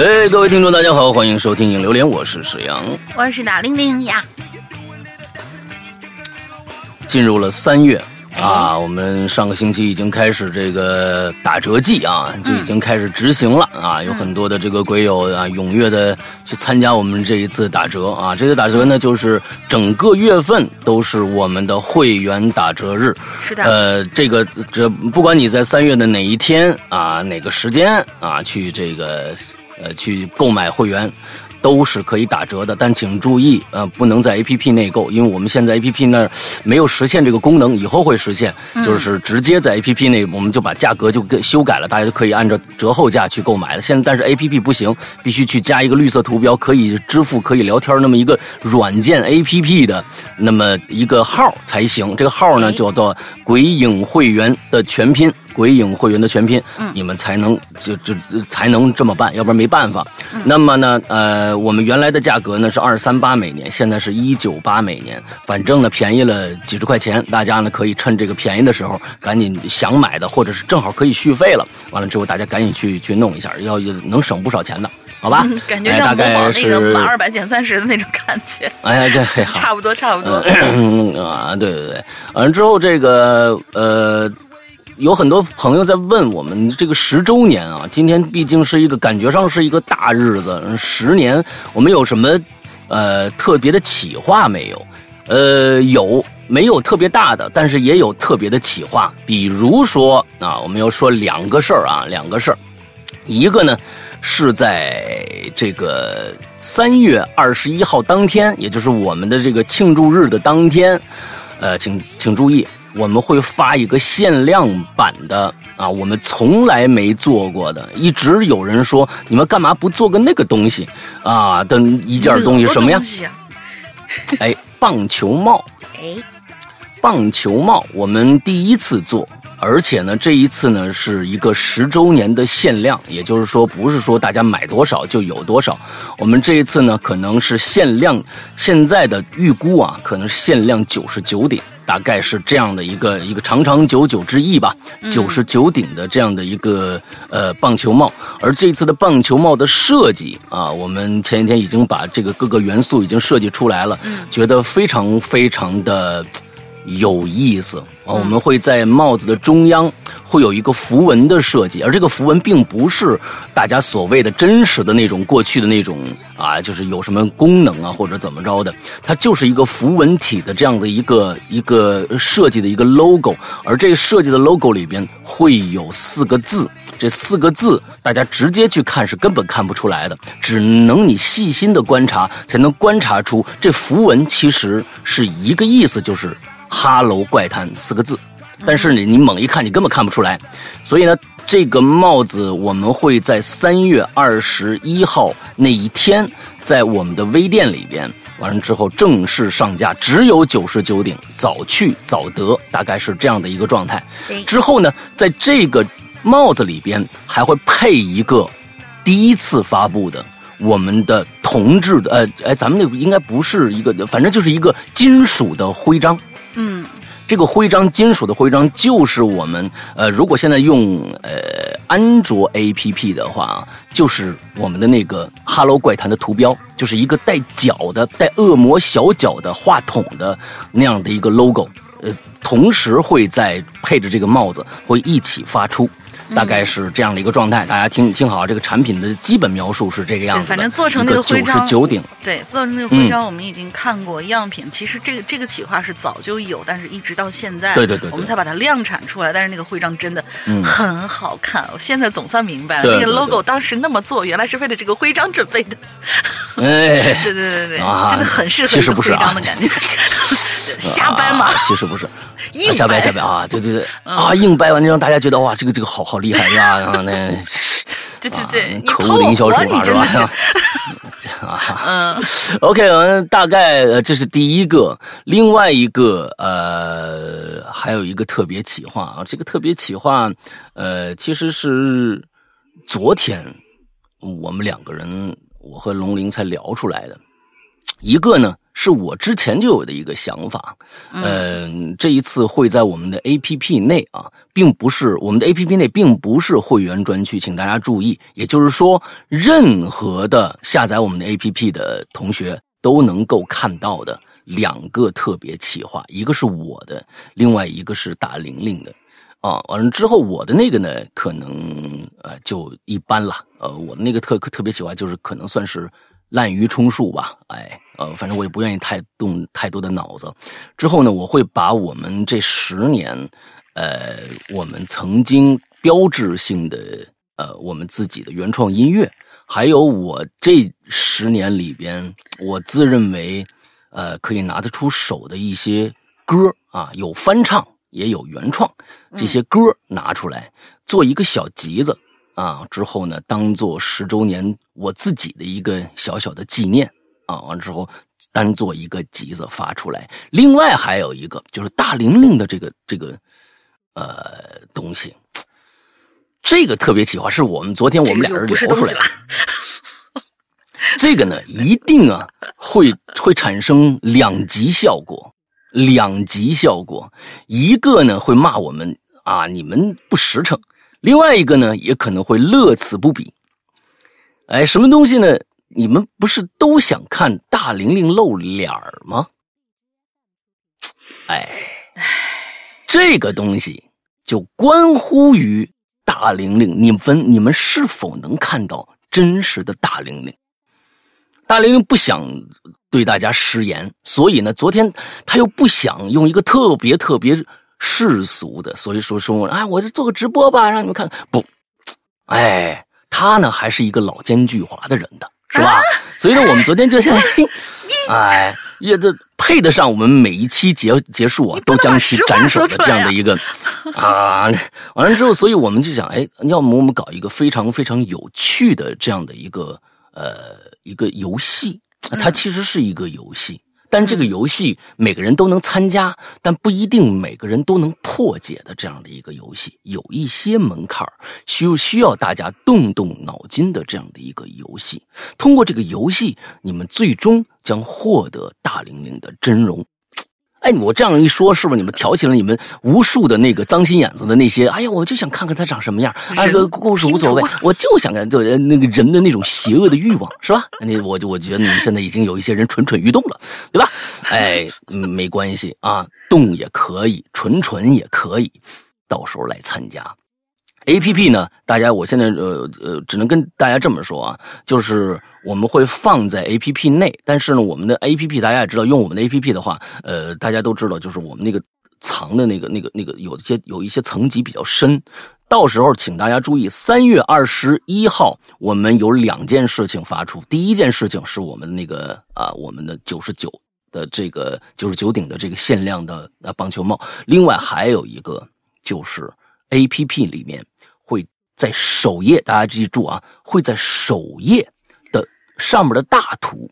哎，各位听众，大家好，欢迎收听《影榴莲》，我是史阳，我是大玲玲呀。进入了三月。啊，我们上个星期已经开始这个打折季啊，就已经开始执行了啊，有很多的这个鬼友啊，踊跃的去参加我们这一次打折啊。这次打折呢，就是整个月份都是我们的会员打折日。是的。呃，这个这不管你在三月的哪一天啊，哪个时间啊，去这个呃去购买会员。都是可以打折的，但请注意，呃，不能在 A P P 内购，因为我们现在 A P P 那儿没有实现这个功能，以后会实现，就是直接在 A P P 内，我们就把价格就给修改了，大家就可以按照折后价去购买了。现在但是 A P P 不行，必须去加一个绿色图标，可以支付、可以聊天那么一个软件 A P P 的那么一个号才行。这个号呢叫做“鬼影会员”的全拼。鬼影会员的全拼，你们才能就就才能这么办，要不然没办法。那么呢，呃，我们原来的价格呢是二三八每年，现在是一九八每年，反正呢便宜了几十块钱。大家呢可以趁这个便宜的时候，赶紧想买的，或者是正好可以续费了，完了之后大家赶紧去去弄一下，要能省不少钱的，好吧？感觉像某宝那个满二百减三十的那种感觉。哎呀，这差不多差不多。啊，对对对，完了之后这个呃。有很多朋友在问我们这个十周年啊，今天毕竟是一个感觉上是一个大日子，十年我们有什么呃特别的企划没有？呃，有没有特别大的？但是也有特别的企划，比如说啊，我们要说两个事儿啊，两个事儿，一个呢是在这个三月二十一号当天，也就是我们的这个庆祝日的当天，呃，请请注意。我们会发一个限量版的啊，我们从来没做过的，一直有人说你们干嘛不做个那个东西啊的一件东西什么呀？哎，棒球帽。哎，棒球帽，我们第一次做，而且呢，这一次呢是一个十周年的限量，也就是说，不是说大家买多少就有多少。我们这一次呢，可能是限量，现在的预估啊，可能是限量九十九顶。大概是这样的一个一个长长久久之意吧，九十九顶的这样的一个呃棒球帽，而这次的棒球帽的设计啊，我们前几天已经把这个各个元素已经设计出来了，觉得非常非常的。有意思啊！我们会在帽子的中央会有一个符文的设计，而这个符文并不是大家所谓的真实的那种过去的那种啊，就是有什么功能啊或者怎么着的，它就是一个符文体的这样的一个一个设计的一个 logo，而这个设计的 logo 里边会有四个字，这四个字大家直接去看是根本看不出来的，只能你细心的观察才能观察出这符文其实是一个意思，就是。哈喽怪谈四个字，但是呢，你猛一看，你根本看不出来。所以呢，这个帽子我们会在三月二十一号那一天，在我们的微店里边，完了之后正式上架，只有九十九顶，早去早得，大概是这样的一个状态。之后呢，在这个帽子里边还会配一个第一次发布的我们的铜制的，呃，哎，咱们那个应该不是一个，反正就是一个金属的徽章。嗯，这个徽章，金属的徽章，就是我们呃，如果现在用呃安卓 A P P 的话，就是我们的那个《哈喽怪谈》的图标，就是一个带脚的、带恶魔小脚的话筒的那样的一个 logo，呃，同时会在配着这个帽子会一起发出。大概是这样的一个状态，大家听听好，这个产品的基本描述是这个样子。反正做成那个徽章，九十九顶。对，做成那个徽章，我们已经看过样品。其实这个这个企划是早就有，但是一直到现在，对对对，我们才把它量产出来。但是那个徽章真的很好看，我现在总算明白了，那个 logo 当时那么做，原来是为了这个徽章准备的。哎，对对对对，真的很适合其实不是徽章的感觉。瞎掰嘛，其实不是，瞎掰瞎掰啊！对对对，啊，硬掰完就，让大家觉得哇，这个这个好好厉害呀！然后 那，对对对，可恶的营销手法是吧？嗯，OK，我们大概呃，这是第一个，另外一个呃，还有一个特别企划啊，这个特别企划呃，其实是昨天我们两个人，我和龙鳞才聊出来的，一个呢。是我之前就有的一个想法。嗯，这一次会在我们的 A P P 内啊，并不是我们的 A P P 内并不是会员专区，请大家注意。也就是说，任何的下载我们的 A P P 的同学都能够看到的两个特别企划，一个是我的，另外一个是大玲玲的。啊，完了之后，我的那个呢，可能呃就一般了。呃，我的那个特特别企划就是可能算是滥竽充数吧。哎，呃，反正我也不愿意太动太多的脑子。之后呢，我会把我们这十年，呃，我们曾经标志性的呃，我们自己的原创音乐，还有我这十年里边，我自认为呃可以拿得出手的一些歌啊，有翻唱。也有原创，这些歌拿出来做一个小集子啊，之后呢，当做十周年我自己的一个小小的纪念啊。完了之后，单做一个集子发出来。另外还有一个就是大玲玲的这个这个呃东西，这个特别企划是我们昨天我们俩人聊出来的。这个呢，一定啊会会产生两极效果。两极效果，一个呢会骂我们啊，你们不实诚；另外一个呢也可能会乐此不彼。哎，什么东西呢？你们不是都想看大玲玲露脸吗？哎，这个东西就关乎于大玲玲，你们你们是否能看到真实的大玲玲？大玲玲不想。对大家失言，所以呢，昨天他又不想用一个特别特别世俗的，所以说说，哎，我就做个直播吧，让你们看。不，哎，他呢还是一个老奸巨猾的人的，是吧？所以呢，我们昨天就，哎，也这配得上我们每一期结结束啊，都将其斩首的这样的一个 啊。完了之后，所以我们就想，哎，要么我们搞一个非常非常有趣的这样的一个呃一个游戏。它其实是一个游戏，但这个游戏每个人都能参加，但不一定每个人都能破解的这样的一个游戏，有一些门槛需需要大家动动脑筋的这样的一个游戏。通过这个游戏，你们最终将获得大玲玲的真容。哎，我这样一说，是不是你们挑起了你们无数的那个脏心眼子的那些？哎呀，我就想看看他长什么样。哎，个故事无所谓，我就想看就那个人的那种邪恶的欲望，是吧？那我就我觉得你们现在已经有一些人蠢蠢欲动了，对吧？哎，没关系啊，动也可以，蠢蠢也可以，到时候来参加。A P P 呢？大家，我现在呃呃，只能跟大家这么说啊，就是我们会放在 A P P 内，但是呢，我们的 A P P 大家也知道，用我们的 A P P 的话，呃，大家都知道，就是我们那个藏的那个、那个、那个，有一些有一些层级比较深。到时候，请大家注意，三月二十一号，我们有两件事情发出。第一件事情是我们那个啊，我们的九十九的这个九十九顶的这个限量的呃棒球帽。另外还有一个就是 A P P 里面会。在首页，大家记住啊，会在首页的上面的大图，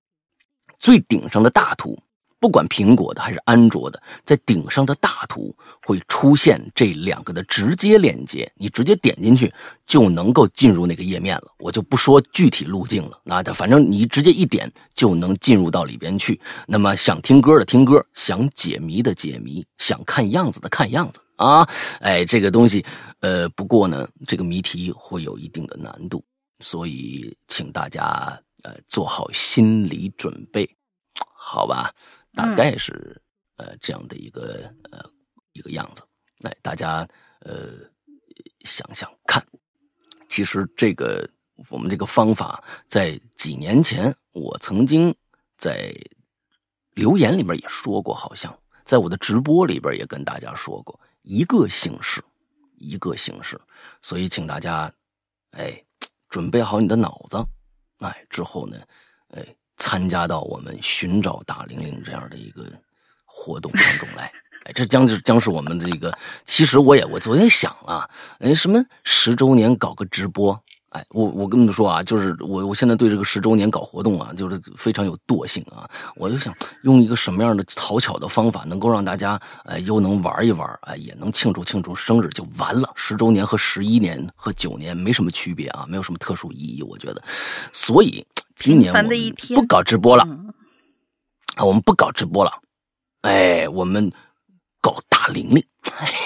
最顶上的大图，不管苹果的还是安卓的，在顶上的大图会出现这两个的直接链接，你直接点进去就能够进入那个页面了。我就不说具体路径了，那反正你直接一点就能进入到里边去。那么想听歌的听歌，想解谜的解谜，想看样子的看样子。啊，哎，这个东西，呃，不过呢，这个谜题会有一定的难度，所以请大家呃做好心理准备，好吧？大概是呃这样的一个呃一个样子。来，大家呃想想看，其实这个我们这个方法在几年前我曾经在留言里面也说过，好像在我的直播里边也跟大家说过。一个形式，一个形式，所以请大家，哎，准备好你的脑子，哎，之后呢，哎，参加到我们寻找大玲玲这样的一个活动当中来，哎，这将是将是我们这个。其实我也我昨天想了，哎，什么十周年搞个直播。哎，我我跟你们说啊，就是我我现在对这个十周年搞活动啊，就是非常有惰性啊。我就想用一个什么样的讨巧的方法，能够让大家哎又能玩一玩，哎也能庆祝庆祝生日就完了。十周年和十一年和九年没什么区别啊，没有什么特殊意义，我觉得。所以今年我们不搞直播了。啊，我们不搞直播了，哎，我们搞大玲玲，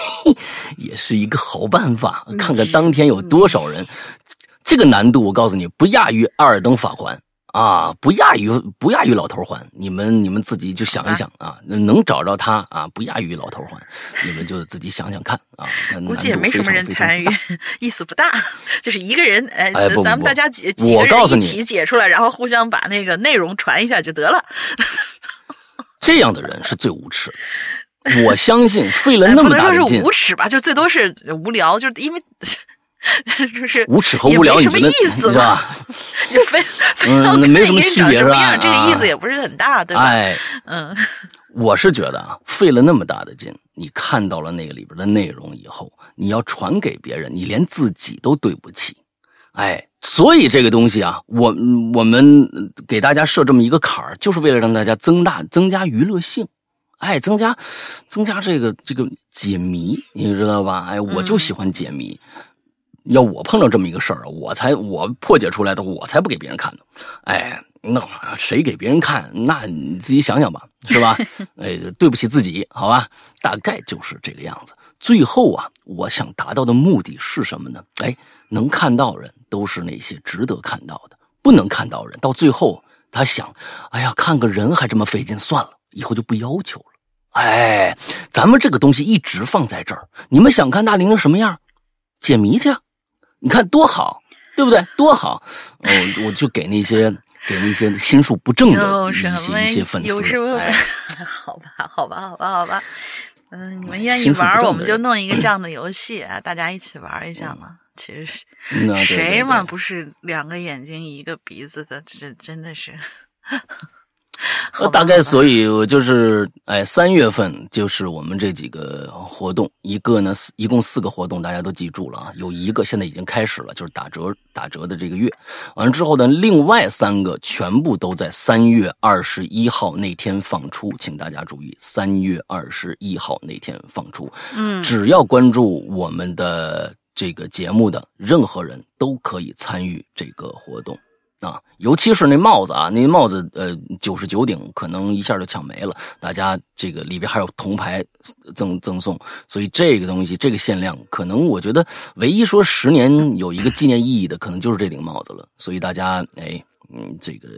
也是一个好办法。看看当天有多少人，这个难度我告诉你，不亚于《阿尔登法环》。啊，不亚于不亚于老头环，你们你们自己就想一想啊，能找着他啊，不亚于老头环，你们就自己想想看啊。估计也没什么人参与，意思不大，就是一个人，哎，咱们大家几几个人一起解出来，然后互相把那个内容传一下就得了。这样的人是最无耻，我相信费了那么大劲，不能说是无耻吧，就最多是无聊，就是因为。就是无耻和无聊，什么意思吧？你 非嗯，没什么区别是吧？这个意思也不是很大，对吧？哎，嗯，我是觉得啊，费了那么大的劲，你看到了那个里边的内容以后，你要传给别人，你连自己都对不起。哎，所以这个东西啊，我我们给大家设这么一个坎儿，就是为了让大家增大增加娱乐性，哎，增加增加这个这个解谜，你知道吧？哎，我就喜欢解谜。要我碰到这么一个事儿，我才我破解出来的，我才不给别人看呢。哎，那谁给别人看？那你自己想想吧，是吧？哎，对不起自己，好吧？大概就是这个样子。最后啊，我想达到的目的是什么呢？哎，能看到人都是那些值得看到的，不能看到人，到最后他想，哎呀，看个人还这么费劲，算了，以后就不要求了。哎，咱们这个东西一直放在这儿，你们想看大玲玲什么样？解谜去。你看多好，对不对？多好！我我就给那些给那些心术不正的一些一些粉丝。有什么？好吧，好吧，好吧，好吧。嗯，你们愿意玩，我们就弄一个这样的游戏啊，大家一起玩一下嘛。其实谁嘛不是两个眼睛一个鼻子的？这真的是。呃，大概所以，我就是，哎，三月份就是我们这几个活动，一个呢，一共四个活动，大家都记住了啊。有一个现在已经开始了，就是打折打折的这个月，完了之后呢，另外三个全部都在三月二十一号那天放出，请大家注意，三月二十一号那天放出。嗯，只要关注我们的这个节目的任何人都可以参与这个活动。啊，尤其是那帽子啊，那帽子呃九十九顶，可能一下就抢没了。大家这个里边还有铜牌赠赠送，所以这个东西这个限量，可能我觉得唯一说十年有一个纪念意义的，可能就是这顶帽子了。所以大家哎，嗯，这个。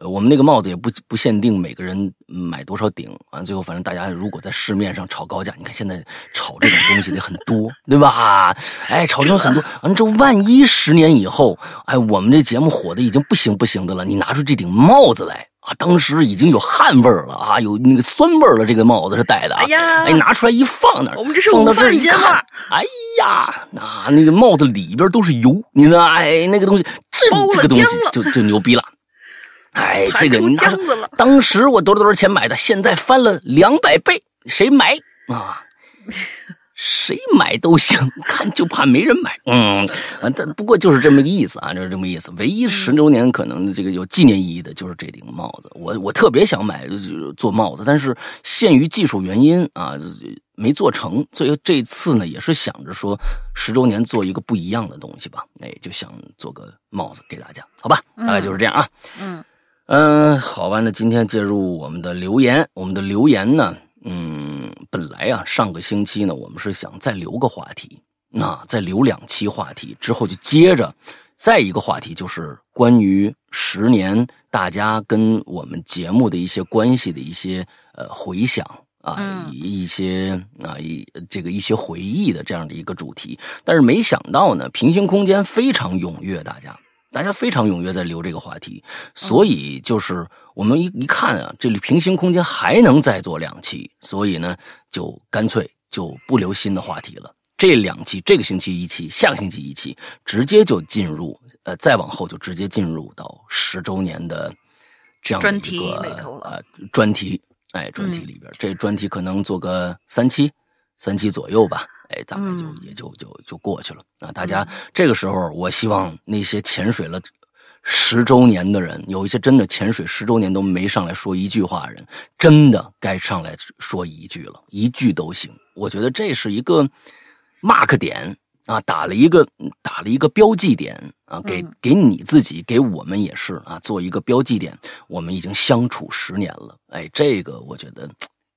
呃，我们那个帽子也不不限定每个人买多少顶啊。最后，反正大家如果在市面上炒高价，你看现在炒这种东西的很多，对吧？哎，炒这种很多。完这万一十年以后，哎，我们这节目火的已经不行不行的了，你拿出这顶帽子来啊，当时已经有汗味了啊，有那个酸味了。这个帽子是戴的啊，哎，拿出来一放那儿，我们这是放到这儿一看，哎呀，那那个帽子里边都是油，你知道？哎，那个东西，这这个东西就就牛逼了。哎，这个你拿当时我多少多少钱买的，现在翻了两百倍，谁买啊？谁买都行，看就怕没人买。嗯，啊，但不过就是这么个意思啊，就是这么意思。唯一十周年可能这个有纪念意义的就是这顶帽子，我我特别想买做帽子，但是限于技术原因啊，没做成。所以这次呢，也是想着说十周年做一个不一样的东西吧，哎，就想做个帽子给大家，好吧？大概就是这样啊。嗯。嗯，好吧，那今天进入我们的留言。我们的留言呢，嗯，本来啊，上个星期呢，我们是想再留个话题，那再留两期话题之后就接着再一个话题，就是关于十年大家跟我们节目的一些关系的一些呃回想啊，一些啊一这个一些回忆的这样的一个主题。但是没想到呢，平行空间非常踊跃，大家。大家非常踊跃在留这个话题，所以就是我们一一看啊，这里平行空间还能再做两期，所以呢，就干脆就不留新的话题了。这两期，这个星期一期，下个星期一期，直接就进入，呃，再往后就直接进入到十周年的这样的一个呃专题，哎，专题里边，这专题可能做个三期，三期左右吧。哎，大概就也就就就过去了啊！大家这个时候，我希望那些潜水了十周年的人，有一些真的潜水十周年都没上来说一句话的人，真的该上来说一句了，一句都行。我觉得这是一个 mark 点，啊，打了一个打了一个标记点啊，给给你自己，给我们也是啊，做一个标记点。我们已经相处十年了，哎，这个我觉得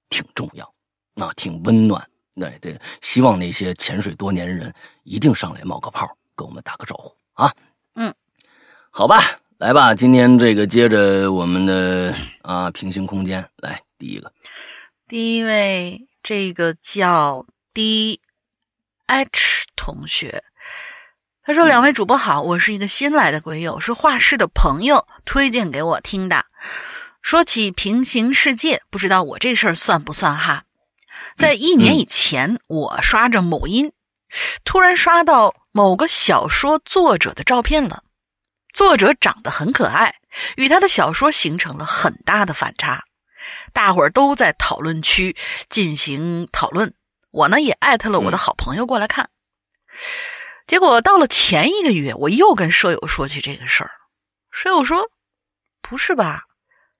挺重要，那挺温暖。对对，希望那些潜水多年的人一定上来冒个泡，跟我们打个招呼啊。嗯，好吧，来吧，今天这个接着我们的啊平行空间来，第一个，第一位这个叫 D H 同学，他说：“两位主播好，我是一个新来的鬼友，是画室的朋友推荐给我听的。说起平行世界，不知道我这事儿算不算哈？”在一年以前，我刷着某音，突然刷到某个小说作者的照片了。作者长得很可爱，与他的小说形成了很大的反差。大伙儿都在讨论区进行讨论，我呢也艾特了我的好朋友过来看。结果到了前一个月，我又跟舍友说起这个事儿，舍友说：“不是吧？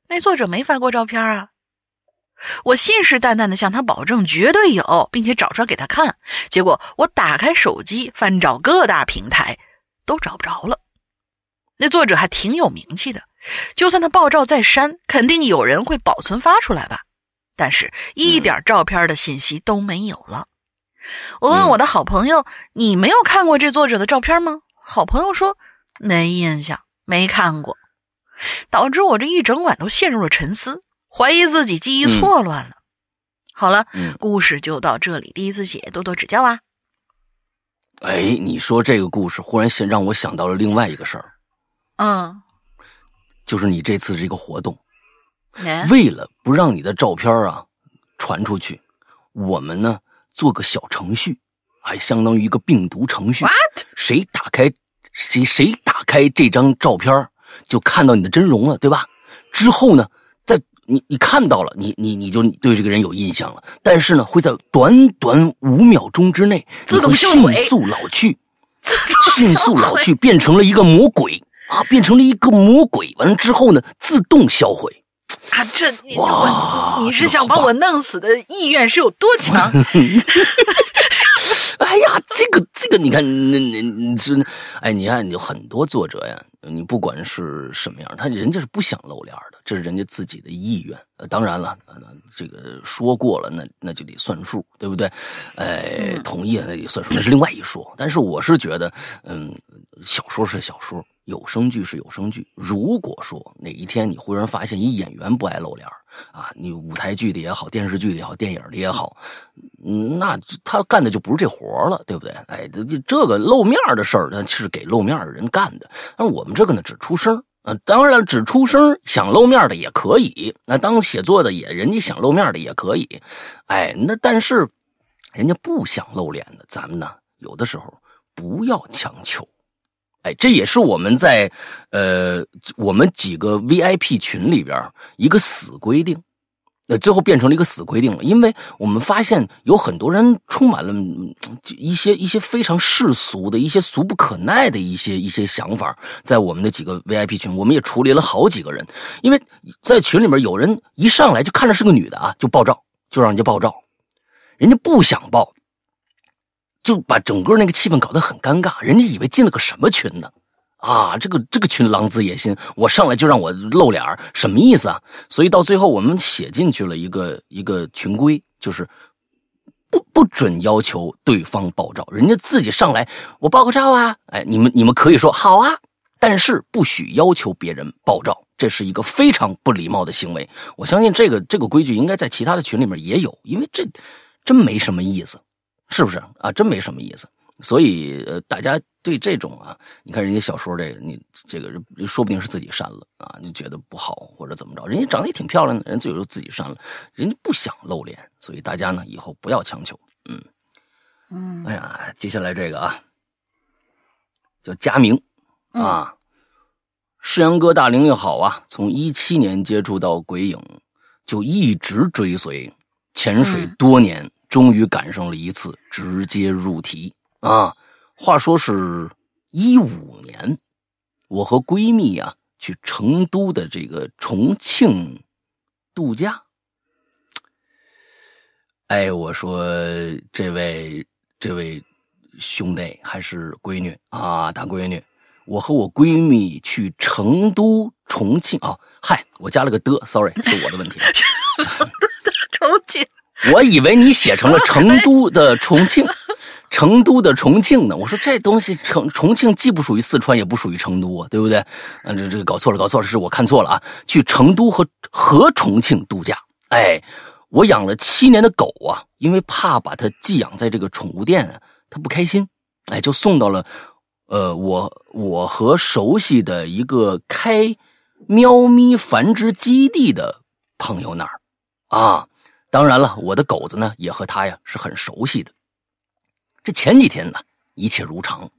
那作者没发过照片啊。”我信誓旦旦地向他保证绝对有，并且找出来给他看。结果我打开手机翻找各大平台，都找不着了。那作者还挺有名气的，就算他爆照再删，肯定有人会保存发出来吧。但是，一点照片的信息都没有了。我问我的好朋友：“你没有看过这作者的照片吗？”好朋友说：“没印象，没看过。”导致我这一整晚都陷入了沉思。怀疑自己记忆错乱了。好了，故事就到这里。第一次写，多多指教啊！哎，你说这个故事，忽然想让我想到了另外一个事儿。嗯，就是你这次这个活动，为了不让你的照片啊传出去，我们呢做个小程序，还相当于一个病毒程序。What？谁打开谁谁打开这张照片，就看到你的真容了，对吧？之后呢？你你看到了，你你你就对这个人有印象了，但是呢，会在短短五秒钟之内，自动迅速老去，迅速老去，变成了一个魔鬼啊，变成了一个魔鬼。完了之后呢，自动销毁。啊，这哇，你是想把我弄死的意愿是有多强？哎呀，这个这个，你看，那那你是，哎，你看，有很多作者呀。你不管是什么样，他人家是不想露脸的，这是人家自己的意愿。呃，当然了，这个说过了，那那就得算数，对不对？哎，同意了那也算数，那是另外一说。但是我是觉得，嗯，小说是小说，有声剧是有声剧。如果说哪一天你忽然发现一演员不爱露脸啊，你舞台剧的也好，电视剧的也好，电影的也好，那他干的就不是这活了，对不对？哎，这这个露面的事儿，那是给露面的人干的。那我们这个呢，只出声啊。当然，只出声想露面的也可以。那当写作的也，人家想露面的也可以。哎，那但是人家不想露脸的，咱们呢，有的时候不要强求。哎，这也是我们在呃我们几个 VIP 群里边一个死规定。呃，最后变成了一个死规定了，因为我们发现有很多人充满了一些一些非常世俗的一些俗不可耐的一些一些想法，在我们的几个 VIP 群，我们也处理了好几个人，因为在群里面有人一上来就看着是个女的啊，就爆照，就让人家爆照，人家不想爆，就把整个那个气氛搞得很尴尬，人家以为进了个什么群呢？啊，这个这个群狼子野心，我上来就让我露脸什么意思啊？所以到最后我们写进去了一个一个群规，就是不不准要求对方爆照，人家自己上来我爆个照啊！哎，你们你们可以说好啊，但是不许要求别人爆照，这是一个非常不礼貌的行为。我相信这个这个规矩应该在其他的群里面也有，因为这真没什么意思，是不是啊？真没什么意思。所以，呃，大家对这种啊，你看人家小说这个，你这个说不定是自己删了啊，你觉得不好或者怎么着？人家长得也挺漂亮的，人最后自己删了，人家不想露脸，所以大家呢以后不要强求。嗯嗯，哎呀，接下来这个啊，叫佳明啊，世阳哥大龄也好啊，从一七年接触到鬼影，就一直追随潜水多年，终于赶上了一次直接入题。啊，话说是一五年，我和闺蜜啊去成都的这个重庆度假。哎，我说这位这位兄弟还是闺女啊？大闺女，我和我闺蜜去成都、重庆啊。嗨，我加了个的，sorry，是我的问题。重庆，我以为你写成了成都的重庆，成都的重庆呢。我说这东西成重庆既不属于四川，也不属于成都啊，对不对？嗯，这这搞错了，搞错了，是我看错了啊。去成都和和重庆度假，哎。我养了七年的狗啊，因为怕把它寄养在这个宠物店，它不开心，哎，就送到了，呃，我我和熟悉的一个开喵咪繁殖基地的朋友那儿，啊，当然了，我的狗子呢也和他呀是很熟悉的。这前几天呢，一切如常，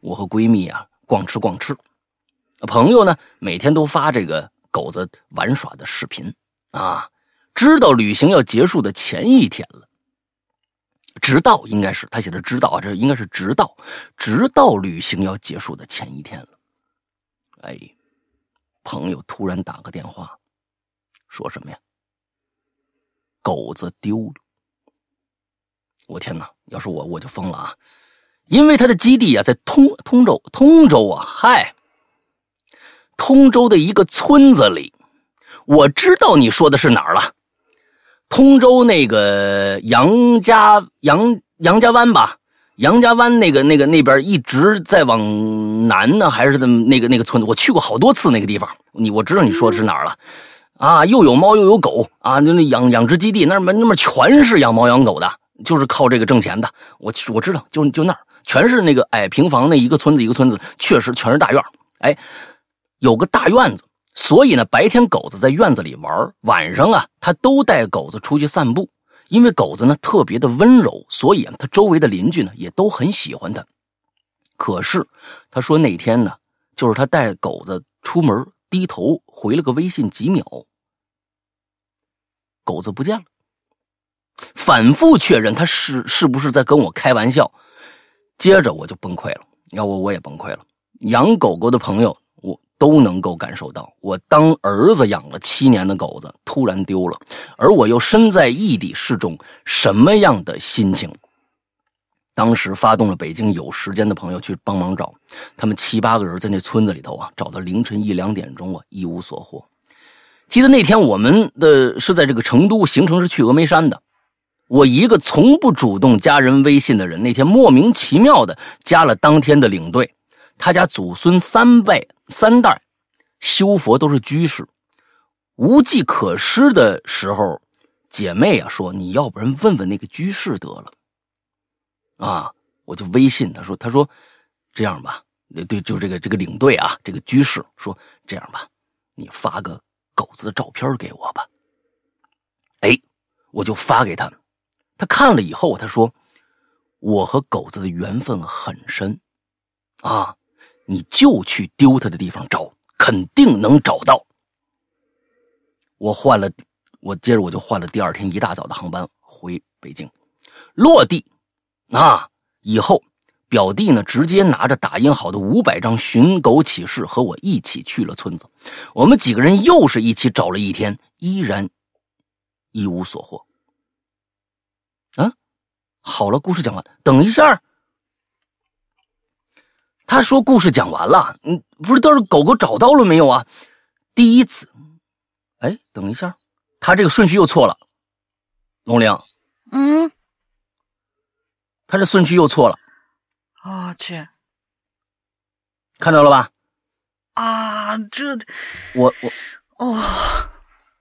我和闺蜜啊逛吃逛吃，朋友呢每天都发这个狗子玩耍的视频啊。知道旅行要结束的前一天了，直到应该是他写的“知道”啊，这应该是直到直到旅行要结束的前一天了。哎，朋友突然打个电话，说什么呀？狗子丢了！我天哪！要是我我就疯了啊！因为他的基地啊在通通州，通州啊，嗨，通州的一个村子里。我知道你说的是哪儿了。通州那个杨家杨杨家湾吧，杨家湾那个那个那边一直在往南呢，还是怎么？那个那个村子，我去过好多次那个地方。你我知道你说的是哪儿了，啊，又有猫又有狗啊，那那养养殖基地那边那边全是养猫养狗的，就是靠这个挣钱的。我我知道，就就那儿全是那个矮平房，那一个村子一个村子，确实全是大院哎，有个大院子。所以呢，白天狗子在院子里玩，晚上啊，他都带狗子出去散步。因为狗子呢特别的温柔，所以啊，他周围的邻居呢也都很喜欢他。可是他说那天呢，就是他带狗子出门，低头回了个微信几秒，狗子不见了。反复确认他是是不是在跟我开玩笑，接着我就崩溃了，要不我也崩溃了。养狗狗的朋友我。都能够感受到，我当儿子养了七年的狗子突然丢了，而我又身在异地，是种什么样的心情？当时发动了北京有时间的朋友去帮忙找，他们七八个人在那村子里头啊，找到凌晨一两点钟啊，一无所获。记得那天我们的是在这个成都，行程是去峨眉山的。我一个从不主动加人微信的人，那天莫名其妙的加了当天的领队。他家祖孙三辈三代修佛都是居士，无计可施的时候，姐妹啊说：“你要不然问问那个居士得了。”啊，我就微信他说：“他说这样吧，对，就这个这个领队啊，这个居士说这样吧，你发个狗子的照片给我吧。”哎，我就发给他，他看了以后，他说：“我和狗子的缘分很深，啊。”你就去丢他的地方找，肯定能找到。我换了，我接着我就换了第二天一大早的航班回北京，落地，啊，以后表弟呢直接拿着打印好的五百张寻狗启事和我一起去了村子，我们几个人又是一起找了一天，依然一无所获。啊，好了，故事讲完，等一下。他说：“故事讲完了，嗯，不是，都是狗狗找到了没有啊？第一次，哎，等一下，他这个顺序又错了，龙玲，嗯，他这顺序又错了，我去，看到了吧？啊，这，我我哦，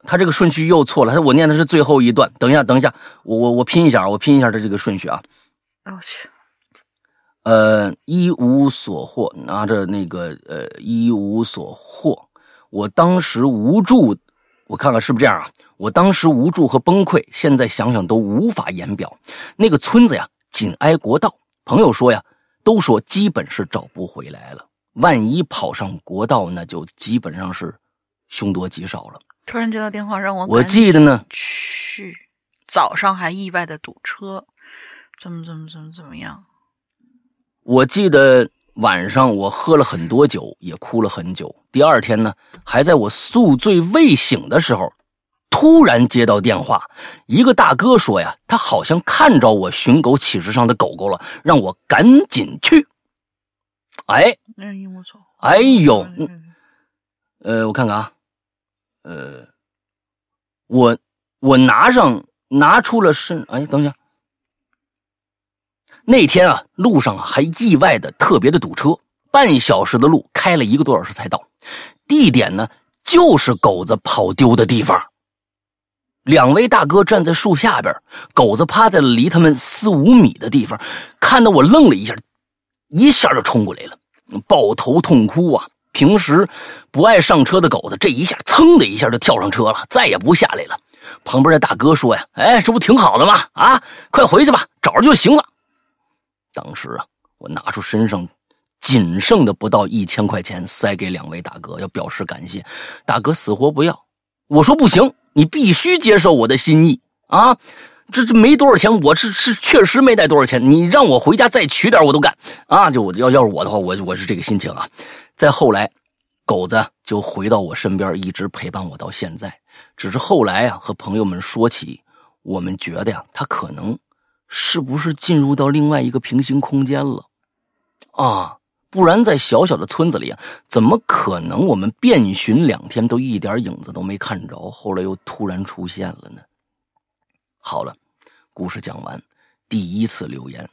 他这个顺序又错了，他我念的是最后一段，等一下，等一下，我我我拼一下，我拼一下他这个顺序啊，我去。”呃，一无所获，拿着那个呃，一无所获。我当时无助，我看看是不是这样啊？我当时无助和崩溃，现在想想都无法言表。那个村子呀，紧挨国道，朋友说呀，都说基本是找不回来了。万一跑上国道，那就基本上是凶多吉少了。突然接到电话，让我我记得呢，去早上还意外的堵车，怎么怎么怎么怎么样？我记得晚上我喝了很多酒，也哭了很久。第二天呢，还在我宿醉未醒的时候，突然接到电话，一个大哥说呀，他好像看着我寻狗启事上的狗狗了，让我赶紧去。哎。哎呦，呃，我看看啊，呃，我我拿上拿出了身，哎，等一下。那天啊，路上还意外的特别的堵车，半小时的路开了一个多小时才到。地点呢，就是狗子跑丢的地方。两位大哥站在树下边，狗子趴在了离他们四五米的地方，看到我愣了一下，一下就冲过来了，抱头痛哭啊！平时不爱上车的狗子，这一下噌的一下就跳上车了，再也不下来了。旁边的大哥说呀：“哎，这不挺好的吗？啊，快回去吧，找着就行了。”当时啊，我拿出身上仅剩的不到一千块钱，塞给两位大哥，要表示感谢。大哥死活不要，我说不行，你必须接受我的心意啊！这这没多少钱，我是是确实没带多少钱，你让我回家再取点我都干啊！就我要要是我的话，我我是这个心情啊。再后来，狗子就回到我身边，一直陪伴我到现在。只是后来啊，和朋友们说起，我们觉得呀，他可能。是不是进入到另外一个平行空间了？啊，不然在小小的村子里啊，怎么可能我们遍寻两天都一点影子都没看着，后来又突然出现了呢？好了，故事讲完，第一次留言，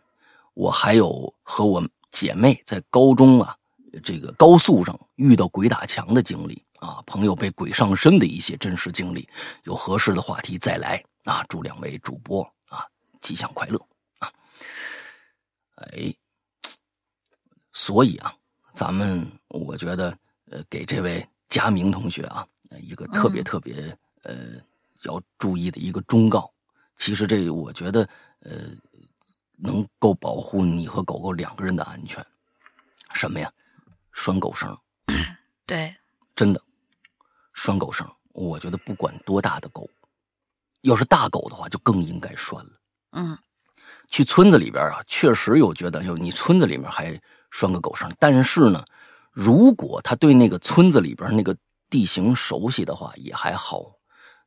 我还有和我姐妹在高中啊，这个高速上遇到鬼打墙的经历啊，朋友被鬼上身的一些真实经历，有合适的话题再来啊，祝两位主播啊。吉祥快乐啊！哎，所以啊，咱们我觉得呃，给这位佳明同学啊，一个特别特别呃要注意的一个忠告。其实这我觉得呃，能够保护你和狗狗两个人的安全。什么呀？拴狗绳。对，真的拴狗绳。我觉得不管多大的狗，要是大狗的话，就更应该拴了。嗯，去村子里边啊，确实有觉得，就你村子里面还拴个狗绳。但是呢，如果他对那个村子里边那个地形熟悉的话，也还好。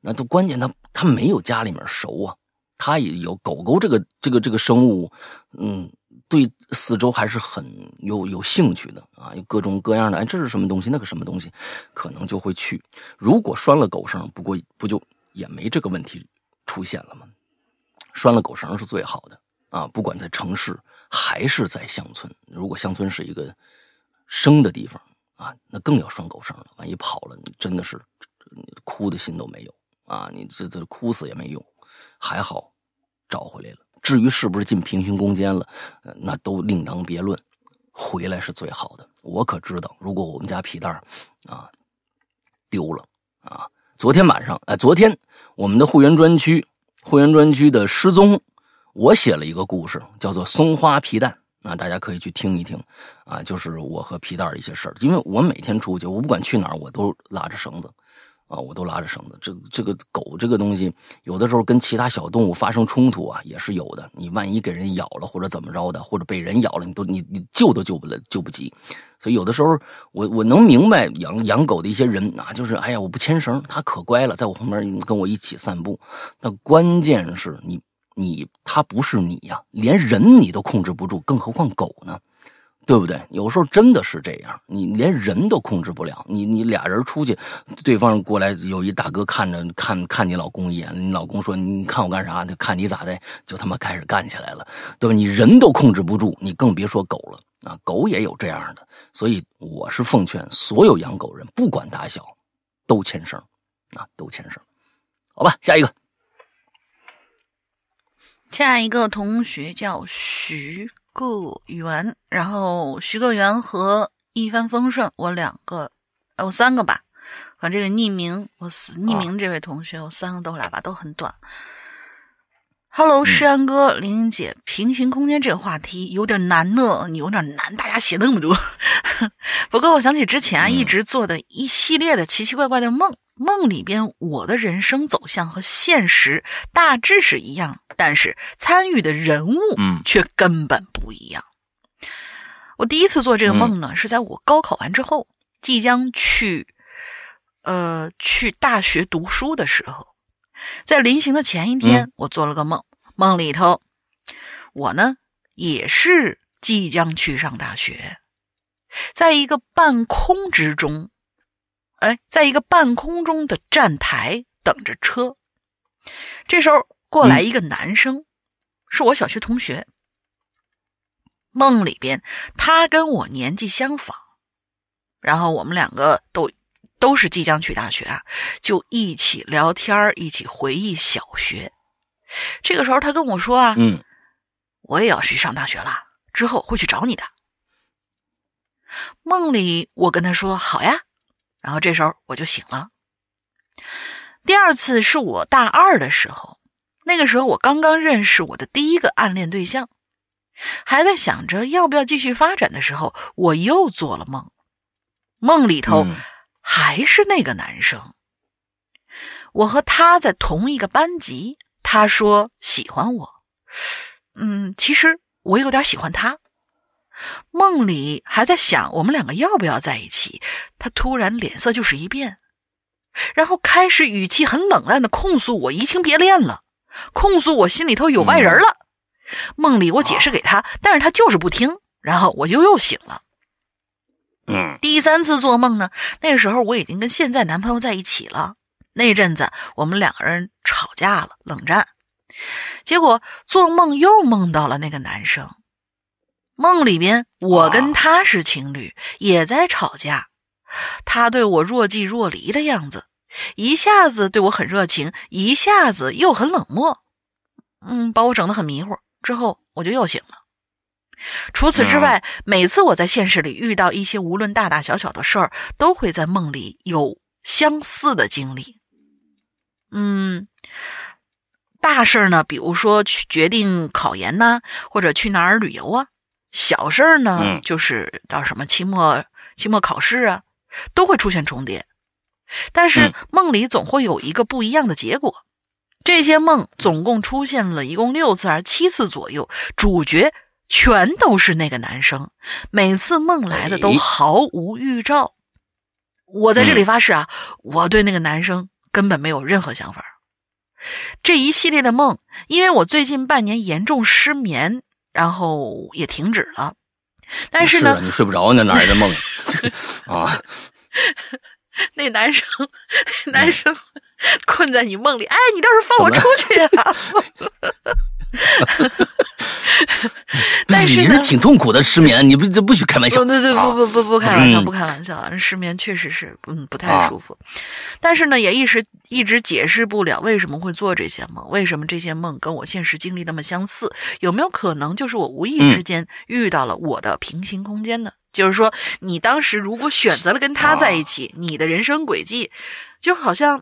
那都关键，他他没有家里面熟啊，他也有狗狗这个这个这个生物，嗯，对四周还是很有有兴趣的啊，有各种各样的，哎，这是什么东西，那个什么东西，可能就会去。如果拴了狗绳，不过不就也没这个问题出现了吗？拴了狗绳是最好的啊！不管在城市还是在乡村，如果乡村是一个生的地方啊，那更要拴狗绳了。万一跑了，你真的是哭的心都没有啊！你这这哭死也没用，还好找回来了。至于是不是进平行空间了，那都另当别论。回来是最好的。我可知道，如果我们家皮蛋啊丢了啊，昨天晚上哎，昨天我们的会员专区。会员专区的失踪，我写了一个故事，叫做《松花皮蛋》，啊大家可以去听一听，啊，就是我和皮蛋儿一些事儿。因为我每天出去，我不管去哪儿，我都拉着绳子。啊，我都拉着绳子。这这个狗这个东西，有的时候跟其他小动物发生冲突啊，也是有的。你万一给人咬了，或者怎么着的，或者被人咬了，你都你你救都救不了，救不及。所以有的时候，我我能明白养养狗的一些人啊，就是哎呀，我不牵绳，它可乖了，在我旁边跟我一起散步。那关键是你你它不是你呀，连人你都控制不住，更何况狗呢？对不对？有时候真的是这样，你连人都控制不了。你你俩人出去，对方过来有一大哥看着看看你老公一眼，你老公说你看我干啥？就看你咋的，就他妈开始干起来了，对吧？你人都控制不住，你更别说狗了啊！狗也有这样的，所以我是奉劝所有养狗人，不管大小，都牵绳啊，都牵绳。好吧，下一个，下一个同学叫徐。个圆，然后徐个圆和一帆风顺，我两个，我三个吧。反正这个匿名，我匿名这位同学，我三个都来吧，都很短。Hello，诗安哥，玲玲姐，平行空间这个话题有点难呢，你有点难，大家写那么多。不过我想起之前一直做的一系列的奇奇怪怪的梦。梦里边，我的人生走向和现实大致是一样，但是参与的人物，嗯，却根本不一样。我第一次做这个梦呢，是在我高考完之后，即将去，呃，去大学读书的时候。在临行的前一天，我做了个梦，梦里头，我呢也是即将去上大学，在一个半空之中，哎，在一个半空中的站台等着车。这时候过来一个男生，是我小学同学。梦里边，他跟我年纪相仿，然后我们两个都都是即将去大学啊，就一起聊天一起回忆小学。这个时候，他跟我说啊，嗯，我也要去上大学了，之后会去找你的。梦里我跟他说好呀，然后这时候我就醒了。第二次是我大二的时候，那个时候我刚刚认识我的第一个暗恋对象。还在想着要不要继续发展的时候，我又做了梦，梦里头还是那个男生。我和他在同一个班级，他说喜欢我，嗯，其实我有点喜欢他。梦里还在想我们两个要不要在一起，他突然脸色就是一变，然后开始语气很冷淡的控诉我移情别恋了，控诉我心里头有外人了。梦里我解释给他，但是他就是不听，然后我就又醒了。嗯，第三次做梦呢，那个时候我已经跟现在男朋友在一起了。那阵子我们两个人吵架了，冷战。结果做梦又梦到了那个男生，梦里边我跟他是情侣，也在吵架。他对我若即若离的样子，一下子对我很热情，一下子又很冷漠，嗯，把我整得很迷糊。之后我就又醒了。除此之外，每次我在现实里遇到一些无论大大小小的事儿，都会在梦里有相似的经历。嗯，大事儿呢，比如说去决定考研呐，或者去哪儿旅游啊；小事儿呢，就是到什么期末期末考试啊，都会出现重叠。但是梦里总会有一个不一样的结果。这些梦总共出现了一共六次还是七次左右，主角全都是那个男生，每次梦来的都毫无预兆。我在这里发誓啊，我对那个男生根本没有任何想法。这一系列的梦，因为我最近半年严重失眠，然后也停止了。但是呢，你睡不着，那哪来的梦 啊？那男生，那男生。困在你梦里，哎，你倒是放我出去啊！但是你是挺痛苦的失眠，你不这不许开玩笑。对对不不不不开玩笑，不开玩笑。失眠确实是嗯不太舒服，但是呢，也一时一直解释不了为什么会做这些梦，为什么这些梦跟我现实经历那么相似？有没有可能就是我无意之间遇到了我的平行空间呢？就是说，你当时如果选择了跟他在一起，你的人生轨迹就好像。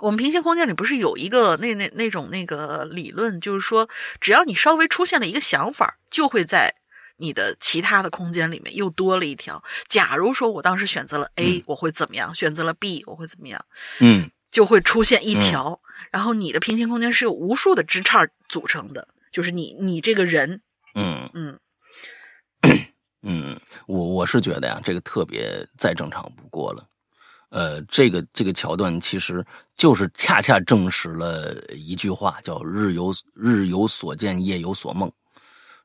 我们平行空间里不是有一个那那那种那个理论，就是说，只要你稍微出现了一个想法，就会在你的其他的空间里面又多了一条。假如说我当时选择了 A，我会怎么样？选择了 B，我会怎么样？嗯，就会出现一条。然后你的平行空间是由无数的枝杈组成的，就是你你这个人，嗯嗯嗯，我我是觉得呀，这个特别再正常不过了。呃，这个这个桥段其实就是恰恰证实了一句话，叫“日有日有所见，夜有所梦”。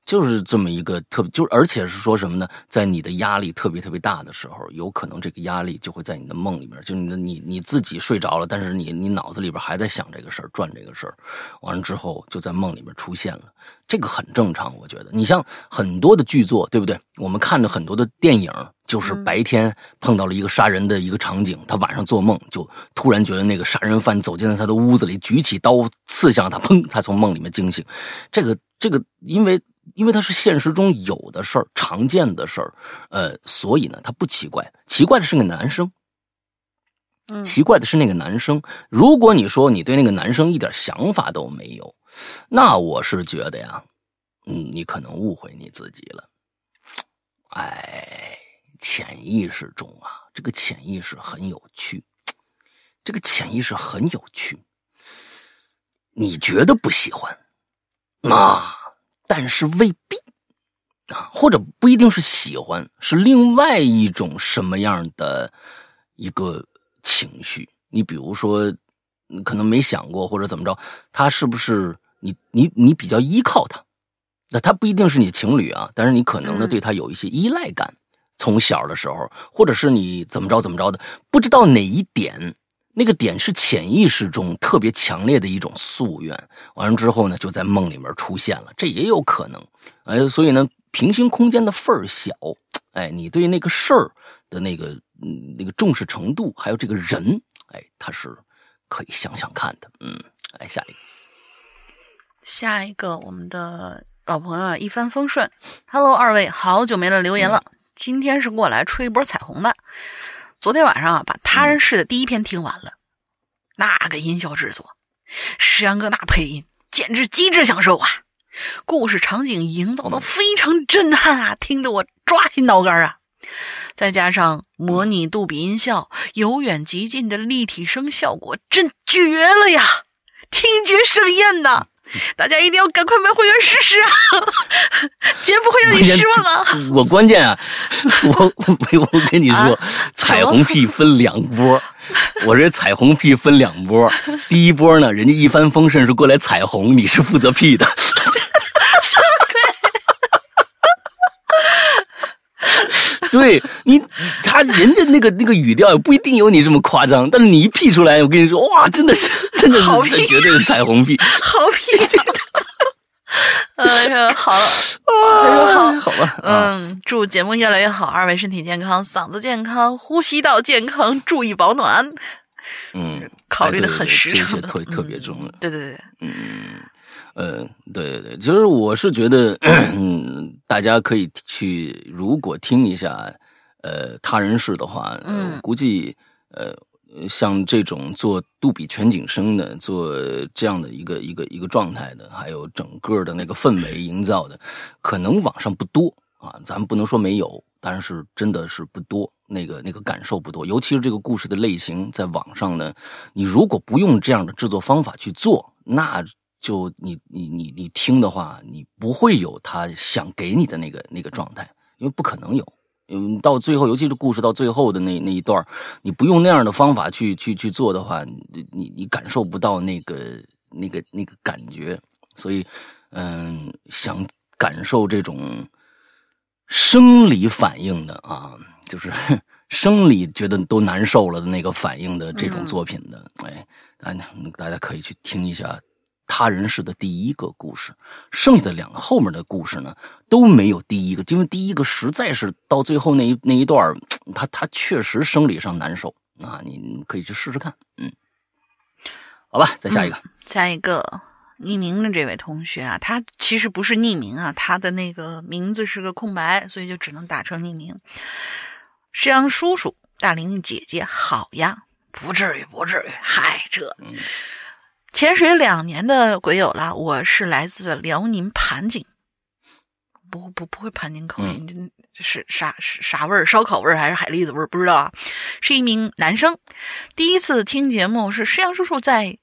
就是这么一个特别，就而且是说什么呢？在你的压力特别特别大的时候，有可能这个压力就会在你的梦里面，就你你你自己睡着了，但是你你脑子里边还在想这个事儿，转这个事儿，完了之后就在梦里面出现了。这个很正常，我觉得。你像很多的剧作，对不对？我们看的很多的电影，就是白天碰到了一个杀人的一个场景，他晚上做梦就突然觉得那个杀人犯走进了他的屋子里，举起刀刺向他，砰，他从梦里面惊醒。这个这个，因为。因为它是现实中有的事儿，常见的事儿，呃，所以呢，它不奇怪。奇怪的是那个男生，奇怪的是那个男生。如果你说你对那个男生一点想法都没有，那我是觉得呀，嗯，你可能误会你自己了。哎，潜意识中啊，这个潜意识很有趣，这个潜意识很有趣。你觉得不喜欢，那。但是未必啊，或者不一定是喜欢，是另外一种什么样的一个情绪。你比如说，你可能没想过或者怎么着，他是不是你你你比较依靠他？那他不一定是你情侣啊，但是你可能呢对他有一些依赖感，从小的时候，或者是你怎么着怎么着的，不知道哪一点，那个点是潜意识中特别强烈的一种夙愿，完了之后呢就在梦里面出现了，这也有可能。哎，所以呢，平行空间的份儿小，哎，你对那个事儿的那个那个重视程度，还有这个人，哎，他是可以想想看的。嗯，来下一个，下一个我们的。老朋友一帆风顺，Hello，二位，好久没来留言了。今天是过来吹一波彩虹的。昨天晚上啊，把他人世的第一篇听完了，那个音效制作，石阳哥那配音简直极致享受啊！故事场景营造的非常震撼啊，听得我抓心挠肝啊！再加上模拟杜比音效，由远及近的立体声效果，真绝了呀！听觉盛宴呐！大家一定要赶快买会员试试啊！绝不会让你失望啊！我关键啊，我我我跟你说，彩虹屁分两波，我这彩虹屁分两波。第一波呢，人家一帆风顺是过来彩虹，你是负责屁的。对你，他人家那个那个语调也不一定有你这么夸张，但是你一 P 出来，我跟你说，哇，真的是，真的是，这绝对是彩虹屁，好屁！哎呀，好了，他说好，好吧，嗯，祝节目越来越好，二位身体健康，嗓子健康，呼吸道健康，注意保暖。嗯，考虑的很实诚，特特别重要。对对对，嗯。呃，对对对，就是我是觉得，嗯，大家可以去，如果听一下，呃，他人事的话，嗯，估计，呃，像这种做杜比全景声的，做这样的一个一个一个状态的，还有整个的那个氛围营造的，可能网上不多啊，咱们不能说没有，但是真的是不多，那个那个感受不多，尤其是这个故事的类型，在网上呢，你如果不用这样的制作方法去做，那。就你你你你听的话，你不会有他想给你的那个那个状态，因为不可能有。嗯，到最后，尤其是故事到最后的那那一段，你不用那样的方法去去去做的话，你你你感受不到那个那个那个感觉。所以，嗯，想感受这种生理反应的啊，就是 生理觉得都难受了的那个反应的这种作品的，哎，大家大家可以去听一下。他人世的第一个故事，剩下的两个后面的故事呢都没有第一个，因为第一个实在是到最后那一那一段，他他确实生理上难受啊，你可以去试试看，嗯，好吧，再下一个，下一个匿名的这位同学啊，他其实不是匿名啊，他的那个名字是个空白，所以就只能打成匿名。石阳叔叔，大玲姐姐，好呀，不至于，不至于，嗨，这。潜水两年的鬼友了，我是来自辽宁盘锦，不不不会盘锦口音，是啥啥味儿？烧烤味儿还是海蛎子味儿？不知道啊。是一名男生，第一次听节目是师阳叔叔在